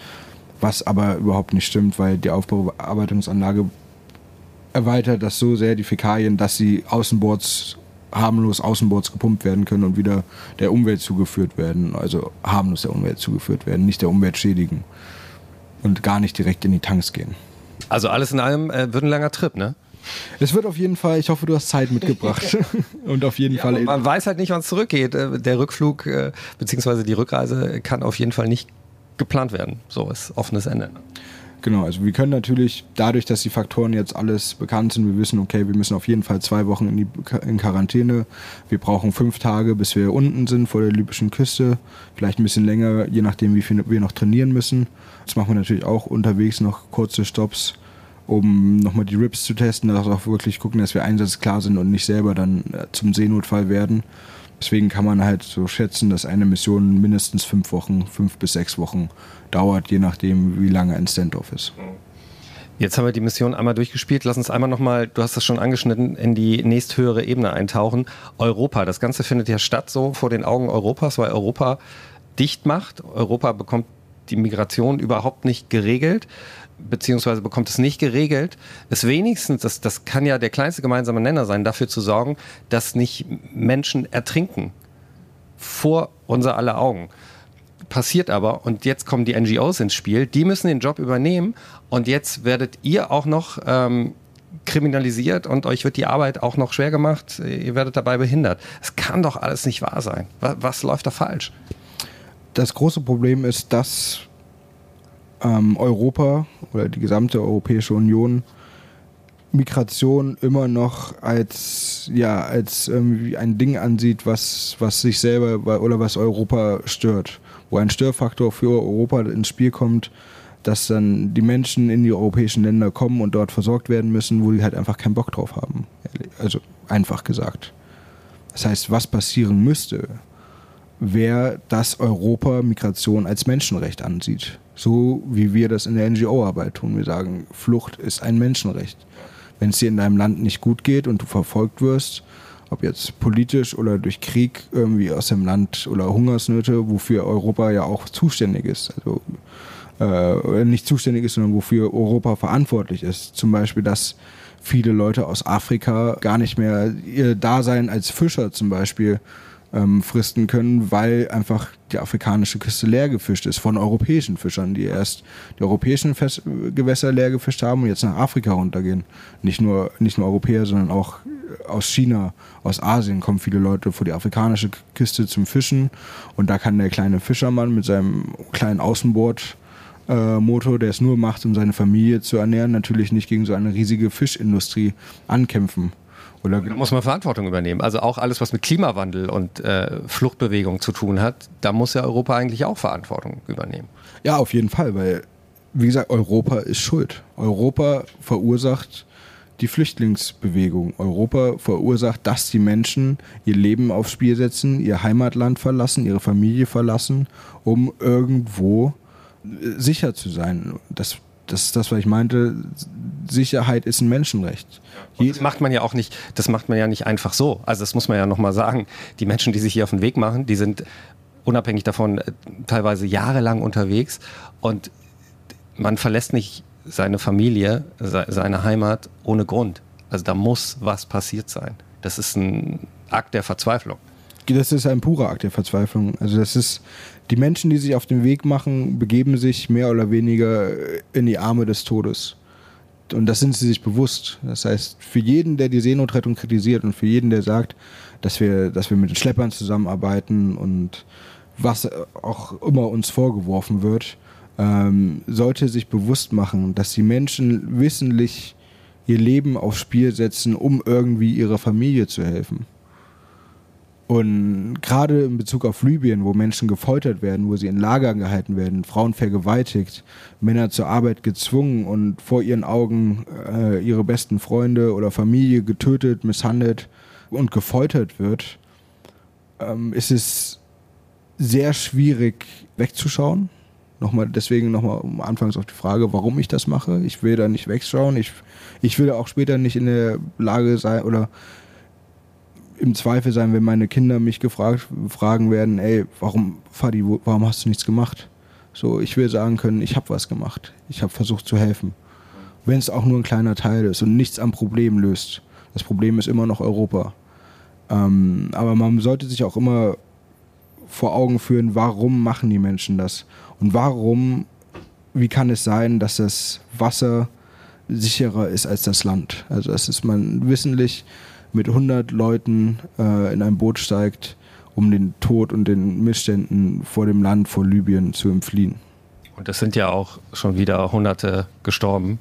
Was aber überhaupt nicht stimmt, weil die Aufbearbeitungsanlage erweitert das so sehr, die Fäkalien, dass sie außenbords harmlos außenbords gepumpt werden können und wieder der Umwelt zugeführt werden, also harmlos der Umwelt zugeführt werden, nicht der Umwelt schädigen und gar nicht direkt in die Tanks gehen. Also alles in allem äh, wird ein langer Trip, ne? Es wird auf jeden Fall, ich hoffe, du hast Zeit mitgebracht. und auf jeden ja, Fall. Man weiß halt nicht, wann es zurückgeht. Äh, der Rückflug äh, bzw. die Rückreise kann auf jeden Fall nicht geplant werden. So ist offenes Ende. Genau, also wir können natürlich dadurch, dass die Faktoren jetzt alles bekannt sind, wir wissen, okay, wir müssen auf jeden Fall zwei Wochen in, die, in Quarantäne. Wir brauchen fünf Tage, bis wir unten sind vor der libyschen Küste. Vielleicht ein bisschen länger, je nachdem, wie viel wir noch trainieren müssen. Das machen wir natürlich auch unterwegs noch kurze Stops, um nochmal die Rips zu testen, dass auch wirklich gucken, dass wir einsatzklar sind und nicht selber dann äh, zum Seenotfall werden. Deswegen kann man halt so schätzen, dass eine Mission mindestens fünf Wochen, fünf bis sechs Wochen dauert, je nachdem, wie lange ein Standoff ist. Jetzt haben wir die Mission einmal durchgespielt. Lass uns einmal nochmal, du hast das schon angeschnitten, in die nächsthöhere Ebene eintauchen. Europa. Das Ganze findet ja statt so vor den Augen Europas, weil Europa dicht macht. Europa bekommt die Migration überhaupt nicht geregelt beziehungsweise bekommt es nicht geregelt, ist wenigstens, das, das kann ja der kleinste gemeinsame Nenner sein, dafür zu sorgen, dass nicht Menschen ertrinken vor unser aller Augen. Passiert aber, und jetzt kommen die NGOs ins Spiel, die müssen den Job übernehmen und jetzt werdet ihr auch noch ähm, kriminalisiert und euch wird die Arbeit auch noch schwer gemacht, ihr werdet dabei behindert. Es kann doch alles nicht wahr sein. Was, was läuft da falsch? Das große Problem ist, dass ähm, Europa oder die gesamte Europäische Union Migration immer noch als ja als irgendwie ein Ding ansieht, was was sich selber oder was Europa stört, wo ein Störfaktor für Europa ins Spiel kommt, dass dann die Menschen in die europäischen Länder kommen und dort versorgt werden müssen, wo die halt einfach keinen Bock drauf haben. Also einfach gesagt. Das heißt, was passieren müsste, wäre, dass Europa Migration als Menschenrecht ansieht. So wie wir das in der NGO-Arbeit tun. Wir sagen, Flucht ist ein Menschenrecht. Wenn es dir in deinem Land nicht gut geht und du verfolgt wirst, ob jetzt politisch oder durch Krieg irgendwie aus dem Land oder Hungersnöte, wofür Europa ja auch zuständig ist. Also äh, nicht zuständig ist, sondern wofür Europa verantwortlich ist. Zum Beispiel, dass viele Leute aus Afrika gar nicht mehr ihr Dasein als Fischer zum Beispiel ähm, fristen können, weil einfach die afrikanische Küste leer gefischt ist von europäischen Fischern, die erst die europäischen Fest Gewässer leer gefischt haben und jetzt nach Afrika runtergehen. Nicht nur, nicht nur Europäer, sondern auch aus China, aus Asien kommen viele Leute vor die afrikanische Küste zum Fischen und da kann der kleine Fischermann mit seinem kleinen Außenbord äh, Motor, der es nur macht, um seine Familie zu ernähren, natürlich nicht gegen so eine riesige Fischindustrie ankämpfen. Oder da muss man Verantwortung übernehmen. Also auch alles, was mit Klimawandel und äh, Fluchtbewegung zu tun hat, da muss ja Europa eigentlich auch Verantwortung übernehmen. Ja, auf jeden Fall, weil, wie gesagt, Europa ist schuld. Europa verursacht die Flüchtlingsbewegung. Europa verursacht, dass die Menschen ihr Leben aufs Spiel setzen, ihr Heimatland verlassen, ihre Familie verlassen, um irgendwo äh, sicher zu sein. Das das ist das, was ich meinte. Sicherheit ist ein Menschenrecht. Und das macht man ja auch nicht, das macht man ja nicht einfach so. Also das muss man ja nochmal sagen. Die Menschen, die sich hier auf den Weg machen, die sind unabhängig davon äh, teilweise jahrelang unterwegs und man verlässt nicht seine Familie, seine Heimat ohne Grund. Also da muss was passiert sein. Das ist ein Akt der Verzweiflung. Das ist ein purer Akt der Verzweiflung. Also das ist, die Menschen, die sich auf den Weg machen, begeben sich mehr oder weniger in die Arme des Todes. Und das sind sie sich bewusst. Das heißt, für jeden, der die Seenotrettung kritisiert und für jeden, der sagt, dass wir, dass wir mit den Schleppern zusammenarbeiten und was auch immer uns vorgeworfen wird, ähm, sollte sich bewusst machen, dass die Menschen wissentlich ihr Leben aufs Spiel setzen, um irgendwie ihrer Familie zu helfen. Und gerade in Bezug auf Libyen, wo Menschen gefoltert werden, wo sie in Lagern gehalten werden, Frauen vergewaltigt, Männer zur Arbeit gezwungen und vor ihren Augen äh, ihre besten Freunde oder Familie getötet, misshandelt und gefoltert wird, ähm, ist es sehr schwierig wegzuschauen. Nochmal, deswegen nochmal anfangs auf die Frage, warum ich das mache. Ich will da nicht wegschauen. Ich, ich will auch später nicht in der Lage sein oder im Zweifel sein, wenn meine Kinder mich gefragt fragen werden, ey, warum, Fadi, warum hast du nichts gemacht? So, ich will sagen können, ich habe was gemacht. Ich habe versucht zu helfen. Wenn es auch nur ein kleiner Teil ist und nichts am Problem löst. Das Problem ist immer noch Europa. Ähm, aber man sollte sich auch immer vor Augen führen, warum machen die Menschen das? Und warum, wie kann es sein, dass das Wasser sicherer ist als das Land? Also, dass es man wissentlich mit 100 Leuten äh, in ein Boot steigt, um den Tod und den Missständen vor dem Land, vor Libyen zu entfliehen. Und es sind ja auch schon wieder Hunderte gestorben.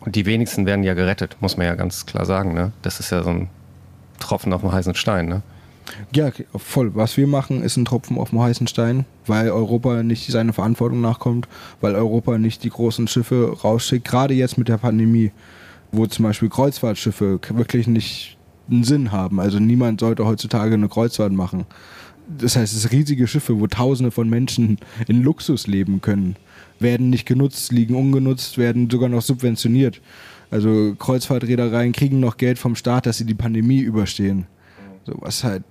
Und die wenigsten werden ja gerettet, muss man ja ganz klar sagen. Ne? Das ist ja so ein Tropfen auf dem heißen Stein. Ne? Ja, voll. Was wir machen, ist ein Tropfen auf dem heißen Stein, weil Europa nicht seiner Verantwortung nachkommt, weil Europa nicht die großen Schiffe rausschickt, gerade jetzt mit der Pandemie, wo zum Beispiel Kreuzfahrtschiffe wirklich nicht einen Sinn haben. Also niemand sollte heutzutage eine Kreuzfahrt machen. Das heißt, es sind riesige Schiffe, wo Tausende von Menschen in Luxus leben können, werden nicht genutzt, liegen ungenutzt, werden sogar noch subventioniert. Also Kreuzfahrtreedereien kriegen noch Geld vom Staat, dass sie die Pandemie überstehen. So was halt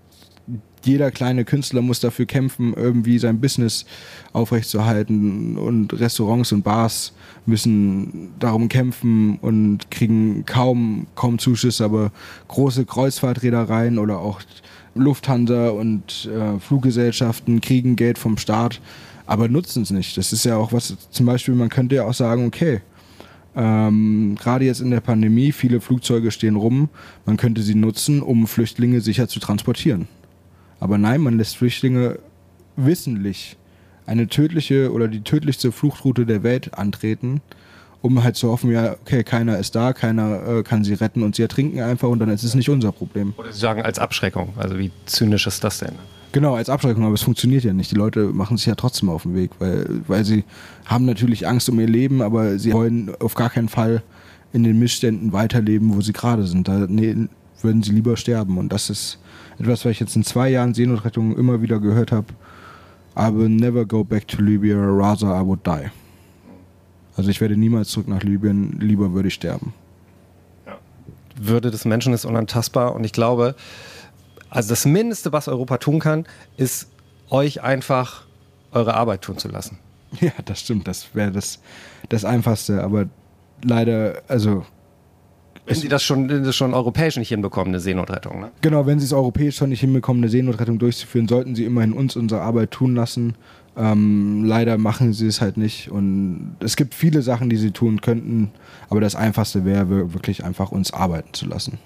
jeder kleine Künstler muss dafür kämpfen, irgendwie sein Business aufrechtzuerhalten und Restaurants und Bars müssen darum kämpfen und kriegen kaum, kaum Zuschüsse, aber große Kreuzfahrtreedereien oder auch Lufthansa und äh, Fluggesellschaften kriegen Geld vom Staat, aber nutzen es nicht. Das ist ja auch was, zum Beispiel, man könnte ja auch sagen, okay, ähm, gerade jetzt in der Pandemie, viele Flugzeuge stehen rum, man könnte sie nutzen, um Flüchtlinge sicher zu transportieren. Aber nein, man lässt Flüchtlinge wissentlich eine tödliche oder die tödlichste Fluchtroute der Welt antreten, um halt zu hoffen, ja, okay, keiner ist da, keiner äh, kann sie retten und sie ertrinken einfach und dann ist es nicht unser Problem. Oder Sie sagen als Abschreckung, also wie zynisch ist das denn? Genau, als Abschreckung, aber es funktioniert ja nicht. Die Leute machen sich ja trotzdem auf den Weg, weil, weil sie haben natürlich Angst um ihr Leben, aber sie wollen auf gar keinen Fall in den Missständen weiterleben, wo sie gerade sind. Da nee, würden sie lieber sterben und das ist etwas, was ich jetzt in zwei Jahren Seenotrettung immer wieder gehört habe. I will never go back to Libya, rather I would die. Also ich werde niemals zurück nach Libyen, lieber würde ich sterben. Ja. Würde des Menschen ist unantastbar und ich glaube, also das Mindeste, was Europa tun kann, ist euch einfach eure Arbeit tun zu lassen. Ja, das stimmt, das wäre das, das Einfachste, aber leider, also wenn sie das schon, das schon europäisch nicht hinbekommen, eine Seenotrettung. Ne? Genau, wenn sie es europäisch schon nicht hinbekommen, eine Seenotrettung durchzuführen, sollten sie immerhin uns unsere Arbeit tun lassen. Ähm, leider machen sie es halt nicht. Und es gibt viele Sachen, die sie tun könnten, aber das Einfachste wäre wirklich einfach uns arbeiten zu lassen.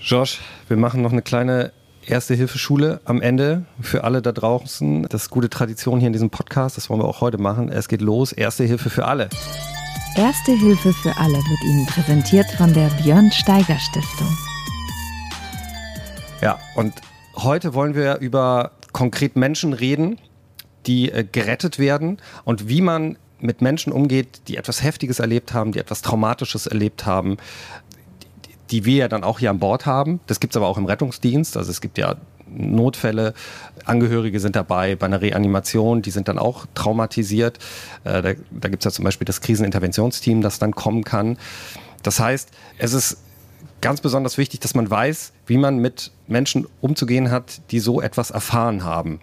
Josh, wir machen noch eine kleine Erste-Hilfe-Schule am Ende für alle da draußen. Das ist gute Tradition hier in diesem Podcast, das wollen wir auch heute machen. Es geht los, Erste Hilfe für alle. Erste Hilfe für alle wird Ihnen präsentiert von der Björn Steiger Stiftung. Ja, und heute wollen wir über konkret Menschen reden, die äh, gerettet werden und wie man mit Menschen umgeht, die etwas Heftiges erlebt haben, die etwas Traumatisches erlebt haben, die, wir ja dann auch hier an Bord haben. Das gibt es aber auch im Rettungsdienst. Also es gibt ja Notfälle. Angehörige sind dabei bei einer Reanimation, die sind dann auch traumatisiert. Äh, da da gibt es ja zum Beispiel das Kriseninterventionsteam, das dann kommen kann. Das heißt, es ist ganz besonders wichtig, dass man weiß, wie man mit Menschen umzugehen hat, die so etwas erfahren haben.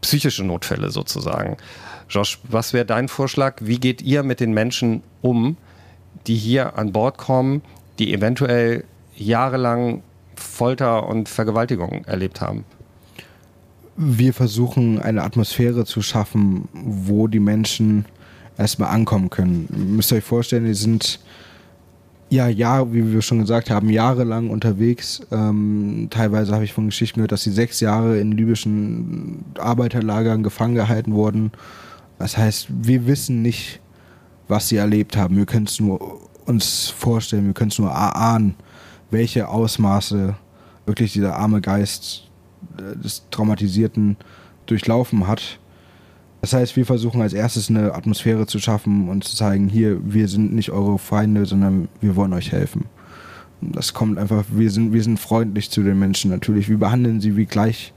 Psychische Notfälle sozusagen. Josh, was wäre dein Vorschlag? Wie geht ihr mit den Menschen um, die hier an Bord kommen, die eventuell jahrelang Folter und Vergewaltigung erlebt haben? Wir versuchen eine Atmosphäre zu schaffen, wo die Menschen erstmal ankommen können. Ihr müsst euch vorstellen, die sind ja, Jahre, wie wir schon gesagt haben, jahrelang unterwegs. Ähm, teilweise habe ich von Geschichten gehört, dass sie sechs Jahre in libyschen Arbeiterlagern gefangen gehalten wurden. Das heißt, wir wissen nicht, was sie erlebt haben. Wir können es nur uns vorstellen, wir können es nur erahnen, welche Ausmaße wirklich dieser arme Geist äh, des Traumatisierten durchlaufen hat. Das heißt, wir versuchen als erstes eine Atmosphäre zu schaffen und zu zeigen, hier, wir sind nicht eure Feinde, sondern wir wollen euch helfen. Das kommt einfach, wir sind, wir sind freundlich zu den Menschen natürlich. Wir behandeln sie wie gleich,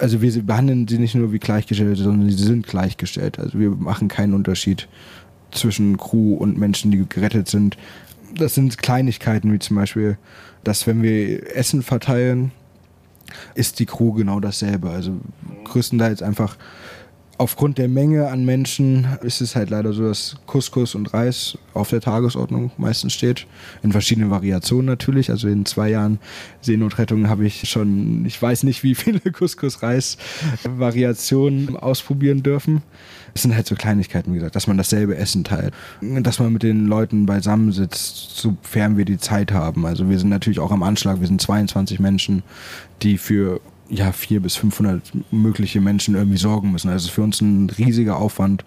also wir behandeln sie nicht nur wie gleichgestellt, sondern sie sind gleichgestellt. Also wir machen keinen Unterschied zwischen Crew und Menschen, die gerettet sind. Das sind Kleinigkeiten, wie zum Beispiel, dass wenn wir Essen verteilen, ist die Crew genau dasselbe. Also größtenteils einfach aufgrund der Menge an Menschen ist es halt leider so, dass Couscous und Reis auf der Tagesordnung meistens steht. In verschiedenen Variationen natürlich. Also in zwei Jahren Seenotrettung habe ich schon, ich weiß nicht, wie viele Couscous-Reis-Variationen ausprobieren dürfen. Es sind halt so Kleinigkeiten, wie gesagt, dass man dasselbe Essen teilt. Dass man mit den Leuten beisammensitzt, sofern wir die Zeit haben. Also wir sind natürlich auch am Anschlag. Wir sind 22 Menschen, die für ja, vier bis 500 mögliche Menschen irgendwie sorgen müssen. Also für uns ein riesiger Aufwand.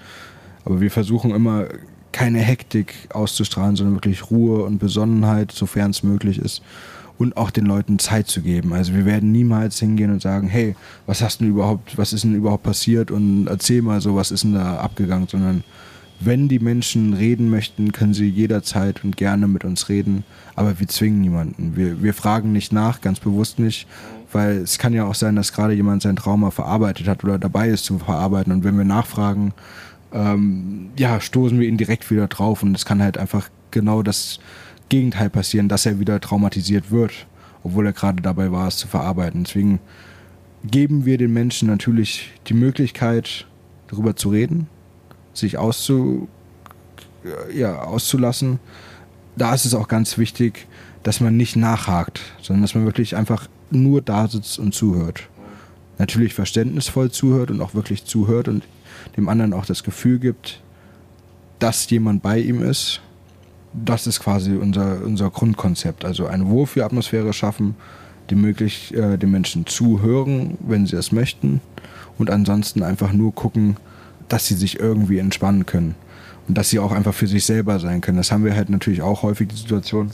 Aber wir versuchen immer keine Hektik auszustrahlen, sondern wirklich Ruhe und Besonnenheit, sofern es möglich ist. Und auch den Leuten Zeit zu geben. Also wir werden niemals hingehen und sagen, hey, was hast denn überhaupt, was ist denn überhaupt passiert und erzähl mal so, was ist denn da abgegangen, sondern wenn die Menschen reden möchten, können sie jederzeit und gerne mit uns reden, aber wir zwingen niemanden. Wir, wir fragen nicht nach, ganz bewusst nicht, weil es kann ja auch sein, dass gerade jemand sein Trauma verarbeitet hat oder dabei ist zu verarbeiten. Und wenn wir nachfragen, ähm, ja, stoßen wir ihn direkt wieder drauf. Und es kann halt einfach genau das Gegenteil passieren, dass er wieder traumatisiert wird, obwohl er gerade dabei war, es zu verarbeiten. Deswegen geben wir den Menschen natürlich die Möglichkeit, darüber zu reden, sich auszu, ja, auszulassen. Da ist es auch ganz wichtig, dass man nicht nachhakt, sondern dass man wirklich einfach nur da sitzt und zuhört. Natürlich verständnisvoll zuhört und auch wirklich zuhört und dem anderen auch das Gefühl gibt, dass jemand bei ihm ist. Das ist quasi unser, unser Grundkonzept. Also eine Wohlfühlatmosphäre schaffen, die möglich äh, den Menschen zuhören, wenn sie es möchten. Und ansonsten einfach nur gucken, dass sie sich irgendwie entspannen können. Und dass sie auch einfach für sich selber sein können. Das haben wir halt natürlich auch häufig die Situation,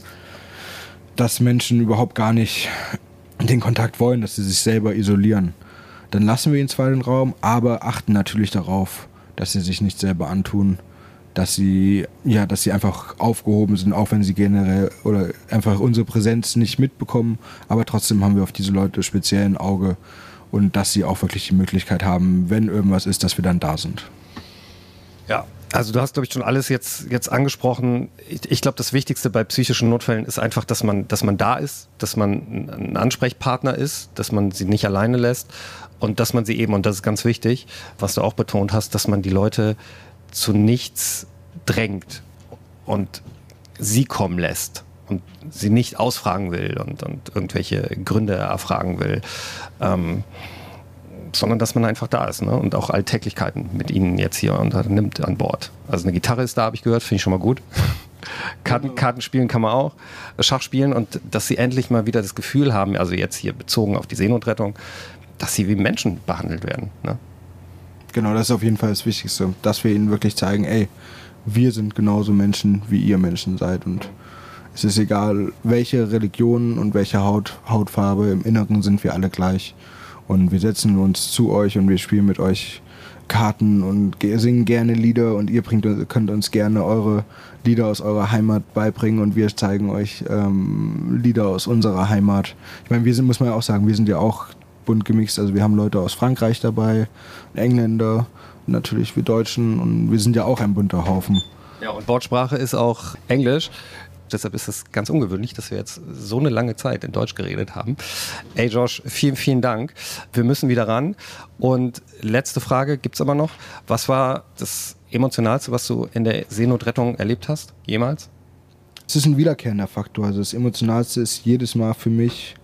dass Menschen überhaupt gar nicht den Kontakt wollen, dass sie sich selber isolieren. Dann lassen wir ihnen zwar den Raum, aber achten natürlich darauf, dass sie sich nicht selber antun, dass sie, ja, dass sie einfach aufgehoben sind, auch wenn sie generell oder einfach unsere Präsenz nicht mitbekommen. Aber trotzdem haben wir auf diese Leute speziell ein Auge und dass sie auch wirklich die Möglichkeit haben, wenn irgendwas ist, dass wir dann da sind. Ja, also du hast, glaube ich, schon alles jetzt, jetzt angesprochen. Ich, ich glaube, das Wichtigste bei psychischen Notfällen ist einfach, dass man, dass man da ist, dass man ein Ansprechpartner ist, dass man sie nicht alleine lässt und dass man sie eben, und das ist ganz wichtig, was du auch betont hast, dass man die Leute zu nichts drängt und sie kommen lässt und sie nicht ausfragen will und, und irgendwelche Gründe erfragen will. Ähm, sondern dass man einfach da ist ne? und auch Alltäglichkeiten mit ihnen jetzt hier unternimmt an Bord. Also eine Gitarre ist da, habe ich gehört, finde ich schon mal gut. Karten, Karten spielen kann man auch, Schach spielen und dass sie endlich mal wieder das Gefühl haben, also jetzt hier bezogen auf die Seenotrettung, dass sie wie Menschen behandelt werden. Ne? Genau, das ist auf jeden Fall das Wichtigste, dass wir ihnen wirklich zeigen, ey, wir sind genauso Menschen, wie ihr Menschen seid und es ist egal, welche Religion und welche Haut, Hautfarbe, im Inneren sind wir alle gleich. Und wir setzen uns zu euch und wir spielen mit euch Karten und singen gerne Lieder und ihr bringt, könnt uns gerne eure Lieder aus eurer Heimat beibringen und wir zeigen euch ähm, Lieder aus unserer Heimat. Ich meine, wir sind, muss man ja auch sagen, wir sind ja auch bunt gemixt. Also wir haben Leute aus Frankreich dabei, Engländer, natürlich wir Deutschen und wir sind ja auch ein bunter Haufen. Ja, und Wortsprache ist auch Englisch. Deshalb ist es ganz ungewöhnlich, dass wir jetzt so eine lange Zeit in Deutsch geredet haben. Ey Josh, vielen, vielen Dank. Wir müssen wieder ran. Und letzte Frage gibt es aber noch. Was war das Emotionalste, was du in der Seenotrettung erlebt hast? Jemals? Es ist ein wiederkehrender Faktor. Also das Emotionalste ist jedes Mal für mich,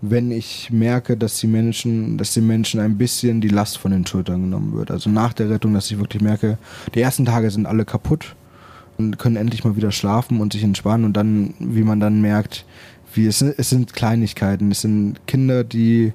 wenn ich merke, dass die Menschen, dass den Menschen ein bisschen die Last von den Schultern genommen wird. Also nach der Rettung, dass ich wirklich merke, die ersten Tage sind alle kaputt und können endlich mal wieder schlafen und sich entspannen und dann, wie man dann merkt, wie es, es sind Kleinigkeiten, es sind Kinder, die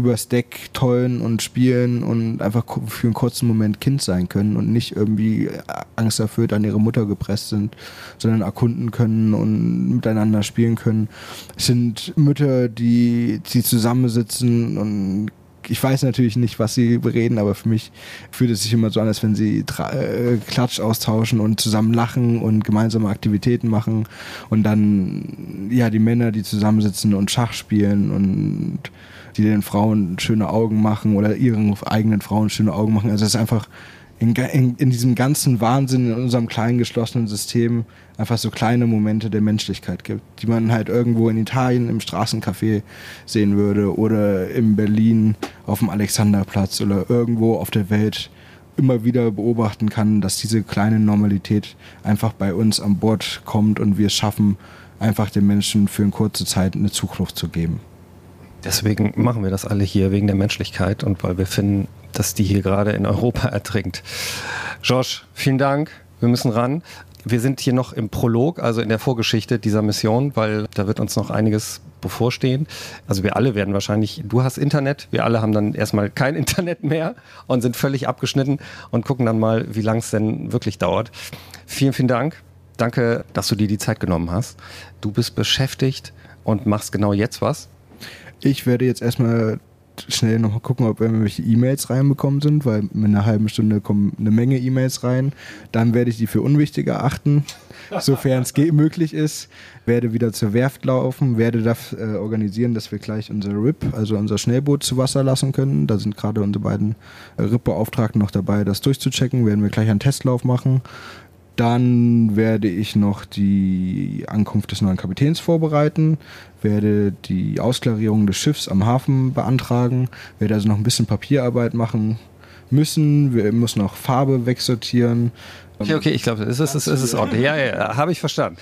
übers Deck tollen und spielen und einfach für einen kurzen Moment Kind sein können und nicht irgendwie angsterfüllt an ihre Mutter gepresst sind, sondern erkunden können und miteinander spielen können. Es sind Mütter, die, die zusammensitzen und ich weiß natürlich nicht, was sie reden, aber für mich fühlt es sich immer so an, als wenn sie äh, Klatsch austauschen und zusammen lachen und gemeinsame Aktivitäten machen und dann ja die Männer, die zusammensitzen und Schach spielen und die den Frauen schöne Augen machen oder ihren eigenen Frauen schöne Augen machen. Also es ist einfach in, in, in, diesem ganzen Wahnsinn in unserem kleinen geschlossenen System einfach so kleine Momente der Menschlichkeit gibt, die man halt irgendwo in Italien im Straßencafé sehen würde oder in Berlin auf dem Alexanderplatz oder irgendwo auf der Welt immer wieder beobachten kann, dass diese kleine Normalität einfach bei uns an Bord kommt und wir es schaffen, einfach den Menschen für eine kurze Zeit eine Zuflucht zu geben. Deswegen machen wir das alle hier wegen der Menschlichkeit und weil wir finden, dass die hier gerade in Europa ertrinkt. Josh, vielen Dank. Wir müssen ran. Wir sind hier noch im Prolog, also in der Vorgeschichte dieser Mission, weil da wird uns noch einiges bevorstehen. Also wir alle werden wahrscheinlich, du hast Internet, wir alle haben dann erstmal kein Internet mehr und sind völlig abgeschnitten und gucken dann mal, wie lang es denn wirklich dauert. Vielen, vielen Dank. Danke, dass du dir die Zeit genommen hast. Du bist beschäftigt und machst genau jetzt was. Ich werde jetzt erstmal schnell noch mal gucken, ob irgendwelche E-Mails reinbekommen sind, weil in einer halben Stunde kommen eine Menge E-Mails rein. Dann werde ich die für unwichtig erachten, sofern es möglich ist. Werde wieder zur Werft laufen, werde das äh, organisieren, dass wir gleich unser RIP, also unser Schnellboot, zu Wasser lassen können. Da sind gerade unsere beiden äh, RIP-Beauftragten noch dabei, das durchzuchecken. Werden wir gleich einen Testlauf machen. Dann werde ich noch die Ankunft des neuen Kapitäns vorbereiten, werde die Ausklarierung des Schiffs am Hafen beantragen, werde also noch ein bisschen Papierarbeit machen müssen, wir müssen noch Farbe wegsortieren, Okay, okay, ich glaube, es ist, es ist, ist ordentlich. Ja, ja, ja habe ich verstanden.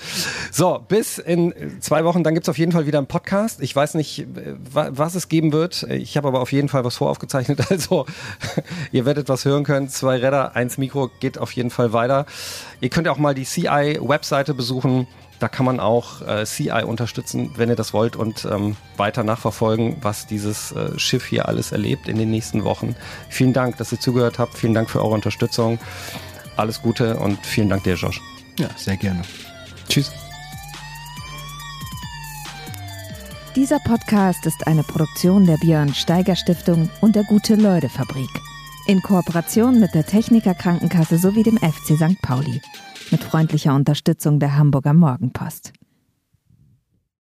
So, bis in zwei Wochen, dann gibt es auf jeden Fall wieder einen Podcast. Ich weiß nicht, was es geben wird. Ich habe aber auf jeden Fall was voraufgezeichnet. Also, ihr werdet was hören können. Zwei Räder, eins Mikro geht auf jeden Fall weiter. Ihr könnt auch mal die CI-Webseite besuchen. Da kann man auch äh, CI unterstützen, wenn ihr das wollt und ähm, weiter nachverfolgen, was dieses äh, Schiff hier alles erlebt in den nächsten Wochen. Vielen Dank, dass ihr zugehört habt. Vielen Dank für eure Unterstützung alles Gute und vielen Dank dir, Josh. Ja, sehr gerne. Tschüss. Dieser Podcast ist eine Produktion der Björn Steiger Stiftung und der Gute-Leute-Fabrik. In Kooperation mit der Techniker Krankenkasse sowie dem FC St. Pauli. Mit freundlicher Unterstützung der Hamburger Morgenpost.